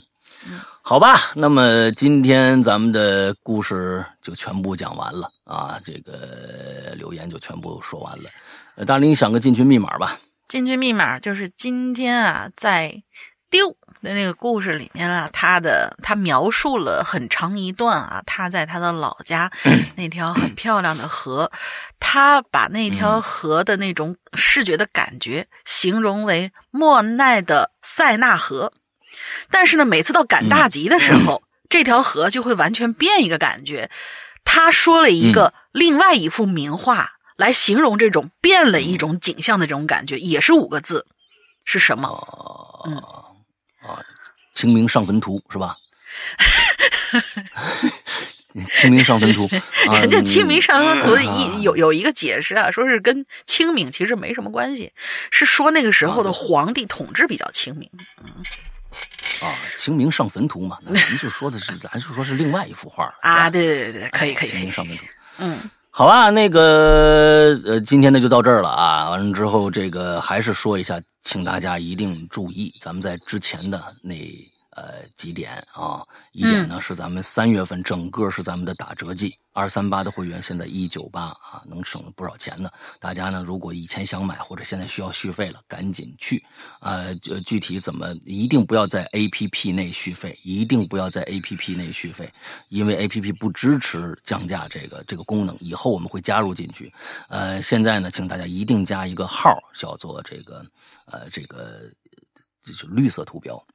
好吧，那么今天咱们的故事就全部讲完了啊，这个留言就全部说完了。大林想个进群密码吧，进群密码就是今天啊，在丢。的那个故事里面啊，他的他描述了很长一段啊，他在他的老家 那条很漂亮的河，他把那条河的那种视觉的感觉形容为莫奈的塞纳河，但是呢，每次到赶大集的时候，这条河就会完全变一个感觉。他说了一个另外一幅名画来形容这种变了一种景象的这种感觉，也是五个字，是什么？嗯。啊，清明上坟图是吧？清明上坟图，人家清明上坟图一有有一个解释啊，说是跟清明其实没什么关系，是说那个时候的皇帝统治比较清明。啊，清明上坟图嘛，那咱们就说的是，咱就说是另外一幅画啊。对对对对，可以可以。清明上坟图，嗯。好吧，那个呃，今天呢就到这儿了啊。完了之后，这个还是说一下，请大家一定注意，咱们在之前的那。呃，几点啊？一点呢是咱们三月份整个是咱们的打折季，二三八的会员现在一九八啊，能省不少钱呢。大家呢，如果以前想买或者现在需要续费了，赶紧去。呃，具体怎么一定不要在 A P P 内续费，一定不要在 A P P 内续费，因为 A P P 不支持降价这个这个功能。以后我们会加入进去。呃，现在呢，请大家一定加一个号，叫做这个呃这个就是绿色图标。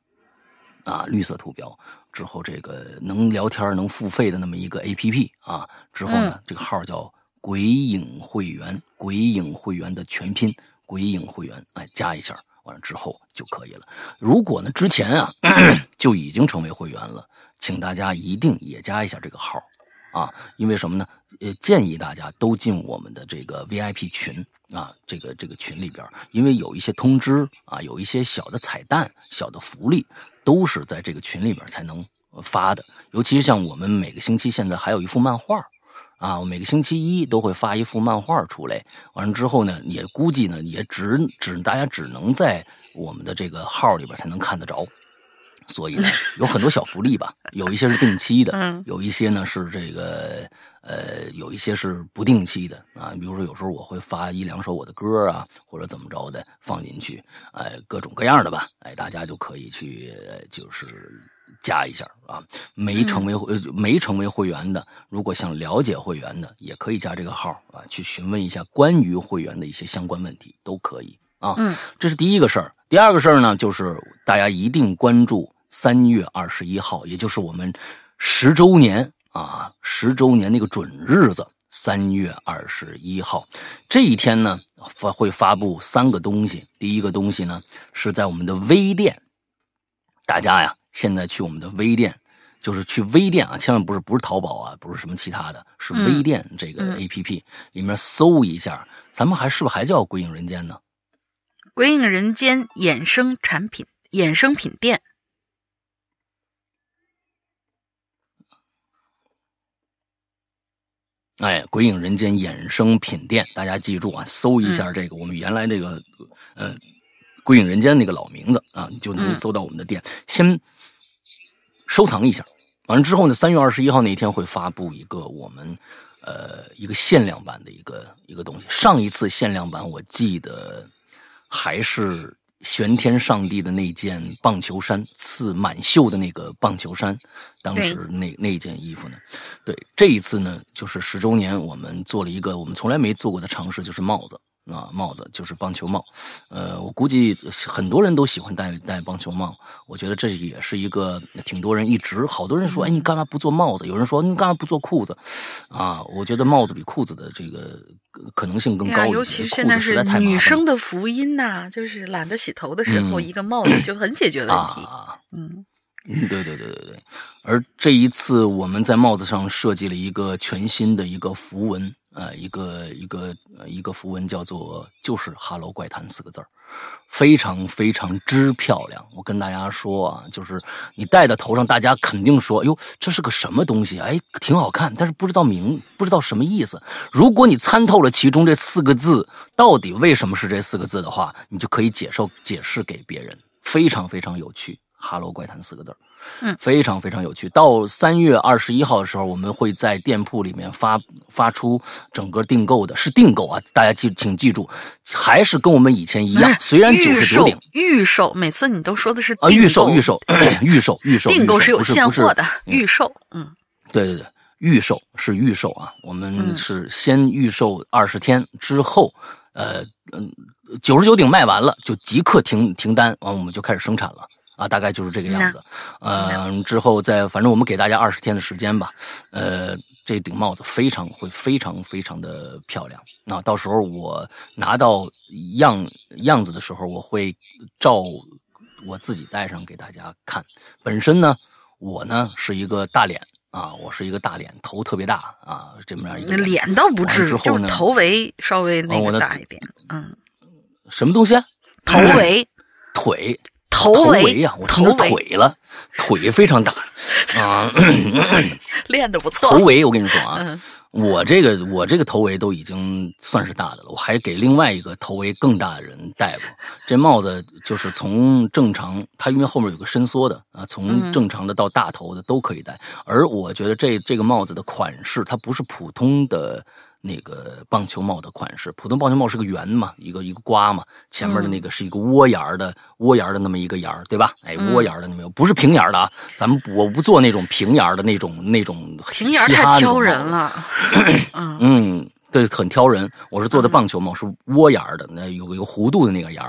啊，绿色图标之后，这个能聊天、能付费的那么一个 A P P 啊，之后呢，这个号叫“鬼影会员”，鬼影会员的全拼“鬼影会员”，哎，加一下，完了之后就可以了。如果呢之前啊 就已经成为会员了，请大家一定也加一下这个号啊，因为什么呢？呃，建议大家都进我们的这个 V I P 群啊，这个这个群里边，因为有一些通知啊，有一些小的彩蛋、小的福利。都是在这个群里边才能发的，尤其像我们每个星期现在还有一幅漫画，啊，每个星期一都会发一幅漫画出来。完了之后呢，也估计呢，也只只大家只能在我们的这个号里边才能看得着。所以呢，有很多小福利吧，有一些是定期的，有一些呢是这个呃，有一些是不定期的啊。比如说有时候我会发一两首我的歌啊，或者怎么着的放进去，哎，各种各样的吧，哎，大家就可以去就是加一下啊。没成为没成为会员的，如果想了解会员的，也可以加这个号啊，去询问一下关于会员的一些相关问题都可以啊。嗯，这是第一个事儿。第二个事儿呢，就是大家一定关注。三月二十一号，也就是我们十周年啊，十周年那个准日子，三月二十一号这一天呢，发会发布三个东西。第一个东西呢，是在我们的微店，大家呀，现在去我们的微店，就是去微店啊，千万不是不是淘宝啊，不是什么其他的，是微店这个 A P P 里面搜一下，咱们还是不是还叫鬼影人间呢？鬼影人间衍生产品衍生品店。哎，鬼影人间衍生品店，大家记住啊，搜一下这个我们原来那个，呃，鬼影人间那个老名字啊，你就能搜到我们的店。先收藏一下，完了之后呢，三月二十一号那天会发布一个我们呃一个限量版的一个一个东西。上一次限量版我记得还是。玄天上帝的那件棒球衫，刺满绣的那个棒球衫，当时那那件衣服呢？对，这一次呢，就是十周年，我们做了一个我们从来没做过的尝试，就是帽子啊，帽子就是棒球帽。呃，我估计很多人都喜欢戴戴棒球帽。我觉得这也是一个挺多人一直好多人说，哎，你干嘛不做帽子？有人说你干嘛不做裤子？啊，我觉得帽子比裤子的这个可能性更高一些。尤其现在是女生的福音呐，就是懒得洗头的时候，一个帽子就很解决问题。嗯。嗯，对对对对对，而这一次我们在帽子上设计了一个全新的一个符文，呃，一个一个呃一个符文叫做就是“哈喽怪谈”四个字儿，非常非常之漂亮。我跟大家说啊，就是你戴在头上，大家肯定说，哟，这是个什么东西？哎，挺好看，但是不知道名，不知道什么意思。如果你参透了其中这四个字到底为什么是这四个字的话，你就可以解释解释给别人，非常非常有趣。哈喽怪谈四个字嗯，非常非常有趣。到三月二十一号的时候，我们会在店铺里面发发出整个订购的，是订购啊！大家记，请记住，还是跟我们以前一样，虽然九十九顶预售，每次你都说的是啊，预售，预售，预售，预售，订购是有现货的，预售，嗯，对对对，预售是预售啊，我们是先预售二十天之后，呃嗯，九十九顶卖完了就即刻停停单，完我们就开始生产了。啊，大概就是这个样子，嗯，之后再反正我们给大家二十天的时间吧，呃，这顶帽子非常会非常非常的漂亮，那到时候我拿到样样子的时候，我会照我自己戴上给大家看。本身呢，我呢是一个大脸啊，我是一个大脸，头特别大啊，这么样一个脸倒不至于，就是头围稍微那个大一点，嗯，什么东西？头围 腿。头围呀，我成了腿了，腿非常大 啊，练的不错。头围，我跟你说啊，我这个我这个头围都已经算是大的了，我还给另外一个头围更大的人戴过。这帽子就是从正常，它因为后面有个伸缩的啊，从正常的到大头的都可以戴。而我觉得这这个帽子的款式，它不是普通的。那个棒球帽的款式，普通棒球帽是个圆嘛，一个一个瓜嘛，前面的那个是一个窝檐的窝檐的那么一个檐对吧？哎，窝檐的那么，不是平檐的啊，咱们我不做那种平檐的那种那种平檐太挑人了。嗯，对，很挑人。我是做的棒球帽，是窝檐的，那有个有弧度的那个檐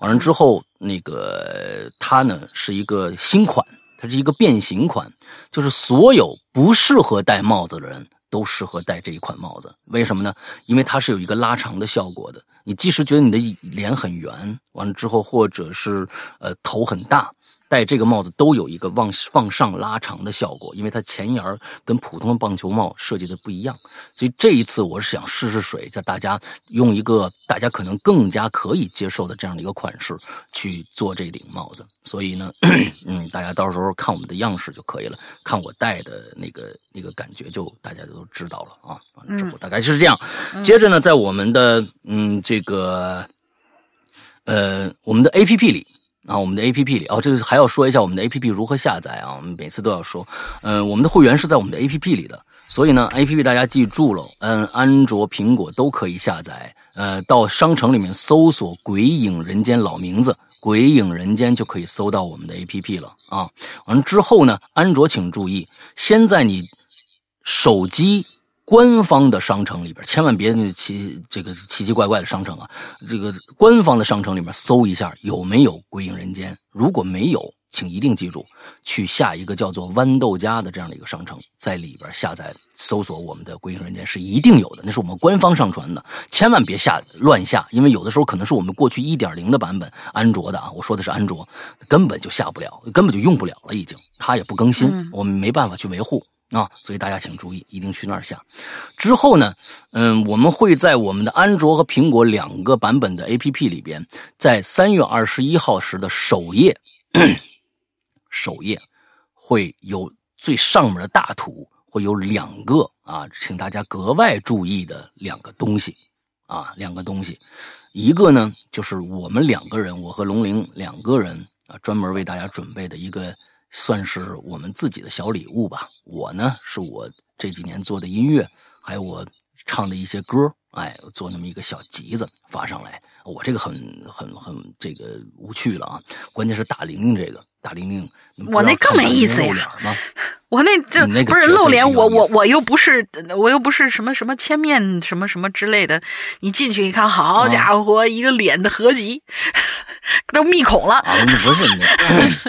完了之后，那个它呢是一个新款，它是一个变形款，就是所有不适合戴帽子的人。都适合戴这一款帽子，为什么呢？因为它是有一个拉长的效果的。你即使觉得你的脸很圆，完了之后，或者是呃头很大。戴这个帽子都有一个往往上拉长的效果，因为它前沿跟普通的棒球帽设计的不一样，所以这一次我是想试试水，叫大家用一个大家可能更加可以接受的这样的一个款式去做这顶帽子。所以呢，嗯，大家到时候看我们的样式就可以了，看我戴的那个那个感觉就大家都知道了啊。之后大概就是这样。接着呢，在我们的嗯这个呃我们的 A P P 里。啊，我们的 A P P 里哦，这个还要说一下我们的 A P P 如何下载啊？我们每次都要说，嗯，我们的会员是在我们的 A P P 里的，所以呢，A P P 大家记住了，嗯，安卓、苹果都可以下载，呃，到商城里面搜索“鬼影人间”老名字“鬼影人间”就可以搜到我们的 A P P 了啊。完了之后呢，安卓请注意，先在你手机。官方的商城里边，千万别奇这个奇奇怪怪的商城啊！这个官方的商城里面搜一下有没有《鬼影人间》，如果没有，请一定记住去下一个叫做豌豆荚的这样的一个商城，在里边下载搜索我们的《归影人间》是一定有的，那是我们官方上传的，千万别下乱下，因为有的时候可能是我们过去一点零的版本安卓的啊，我说的是安卓，根本就下不了，根本就用不了了，已经它也不更新，我们没办法去维护。啊，所以大家请注意，一定去那儿下。之后呢，嗯，我们会在我们的安卓和苹果两个版本的 APP 里边，在三月二十一号时的首页，首页会有最上面的大图，会有两个啊，请大家格外注意的两个东西啊，两个东西，一个呢就是我们两个人，我和龙玲两个人啊，专门为大家准备的一个。算是我们自己的小礼物吧。我呢，是我这几年做的音乐，还有我唱的一些歌，哎，做那么一个小集子发上来。我这个很很很这个无趣了啊！关键是大玲玲这个大玲玲，我那更没意思呀。我那这不是露脸，我我我又不是我又不是什么什么千面什么什么之类的。你进去一看，好家伙，一个脸的合集，都密孔了。啊，不是你，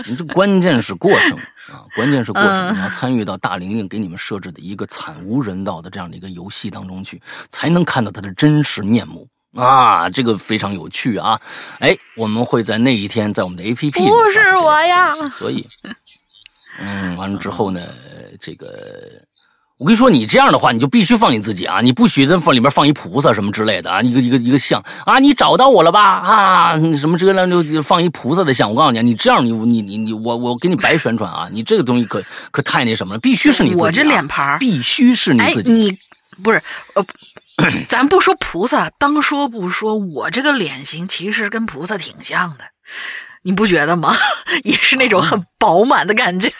你这关键是过程啊，关键是过程。你要参与到大玲玲给你们设置的一个惨无人道的这样的一个游戏当中去，才能看到她的真实面目啊！这个非常有趣啊！哎，我们会在那一天在我们的 A P P 不是我呀，所以。嗯，完了之后呢，这个我跟你说，你这样的话，你就必须放你自己啊！你不许在放里面放一菩萨什么之类的啊，一个一个一个像啊，你找到我了吧？啊，什么这个就就放一菩萨的像。我告诉你，你这样你你你你我我给你白宣传啊！你这个东西可可太那什么了，必须是你自己。我这脸盘必须是你自己。你不是呃，咱不说菩萨，当说不说，我这个脸型其实跟菩萨挺像的。你不觉得吗？也是那种很饱满的感觉，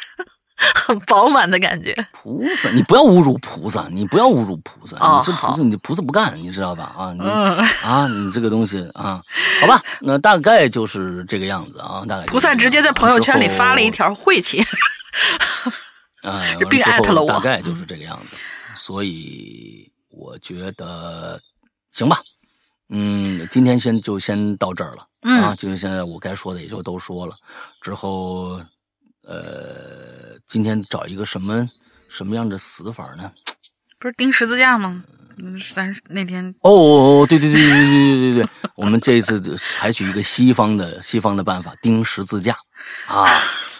很饱满的感觉。菩萨，你不要侮辱菩萨，你不要侮辱菩萨。你这菩萨，你菩萨不干，你知道吧？啊，你 啊，你这个东西啊，好吧，那大概就是这个样子啊，大概。菩萨直接在朋友圈里发了一条晦气，啊，并艾特了我。大概就是这个样子，所以我觉得行吧。嗯，今天先就先到这儿了。啊，就是现在我该说的也就都说了，之后，呃，今天找一个什么什么样的死法呢？不是钉十字架吗？嗯，咱那天哦哦哦，对对对对对对对对，我们这一次采取一个西方的西方的办法，钉十字架啊，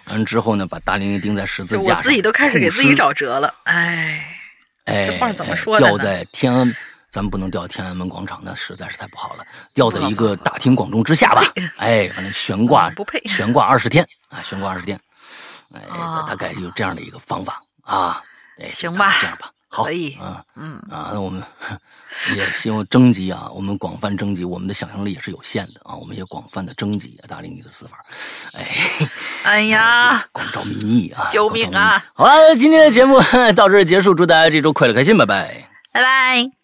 完之后呢，把大玲玲钉在十字架上，我自己都开始给自己找辙了，哎，哎，这话怎么说的？吊在天安。咱们不能吊天安门广场，那实在是太不好了。吊在一个大庭广众之下吧，哎，反正悬挂不配，悬挂二十天啊，悬挂二十天，哎，大概有这样的一个方法啊。行吧，这样吧，好，可以，嗯嗯啊，那我们 也希望征集啊，我们广泛征集，我们的想象力也是有限的啊，我们也广泛的征集大龄女的死法，哎，哎呀，广招民意啊，救命啊！好了，今天的节目 到这儿结束，祝大家这周快乐开心，拜拜，拜拜。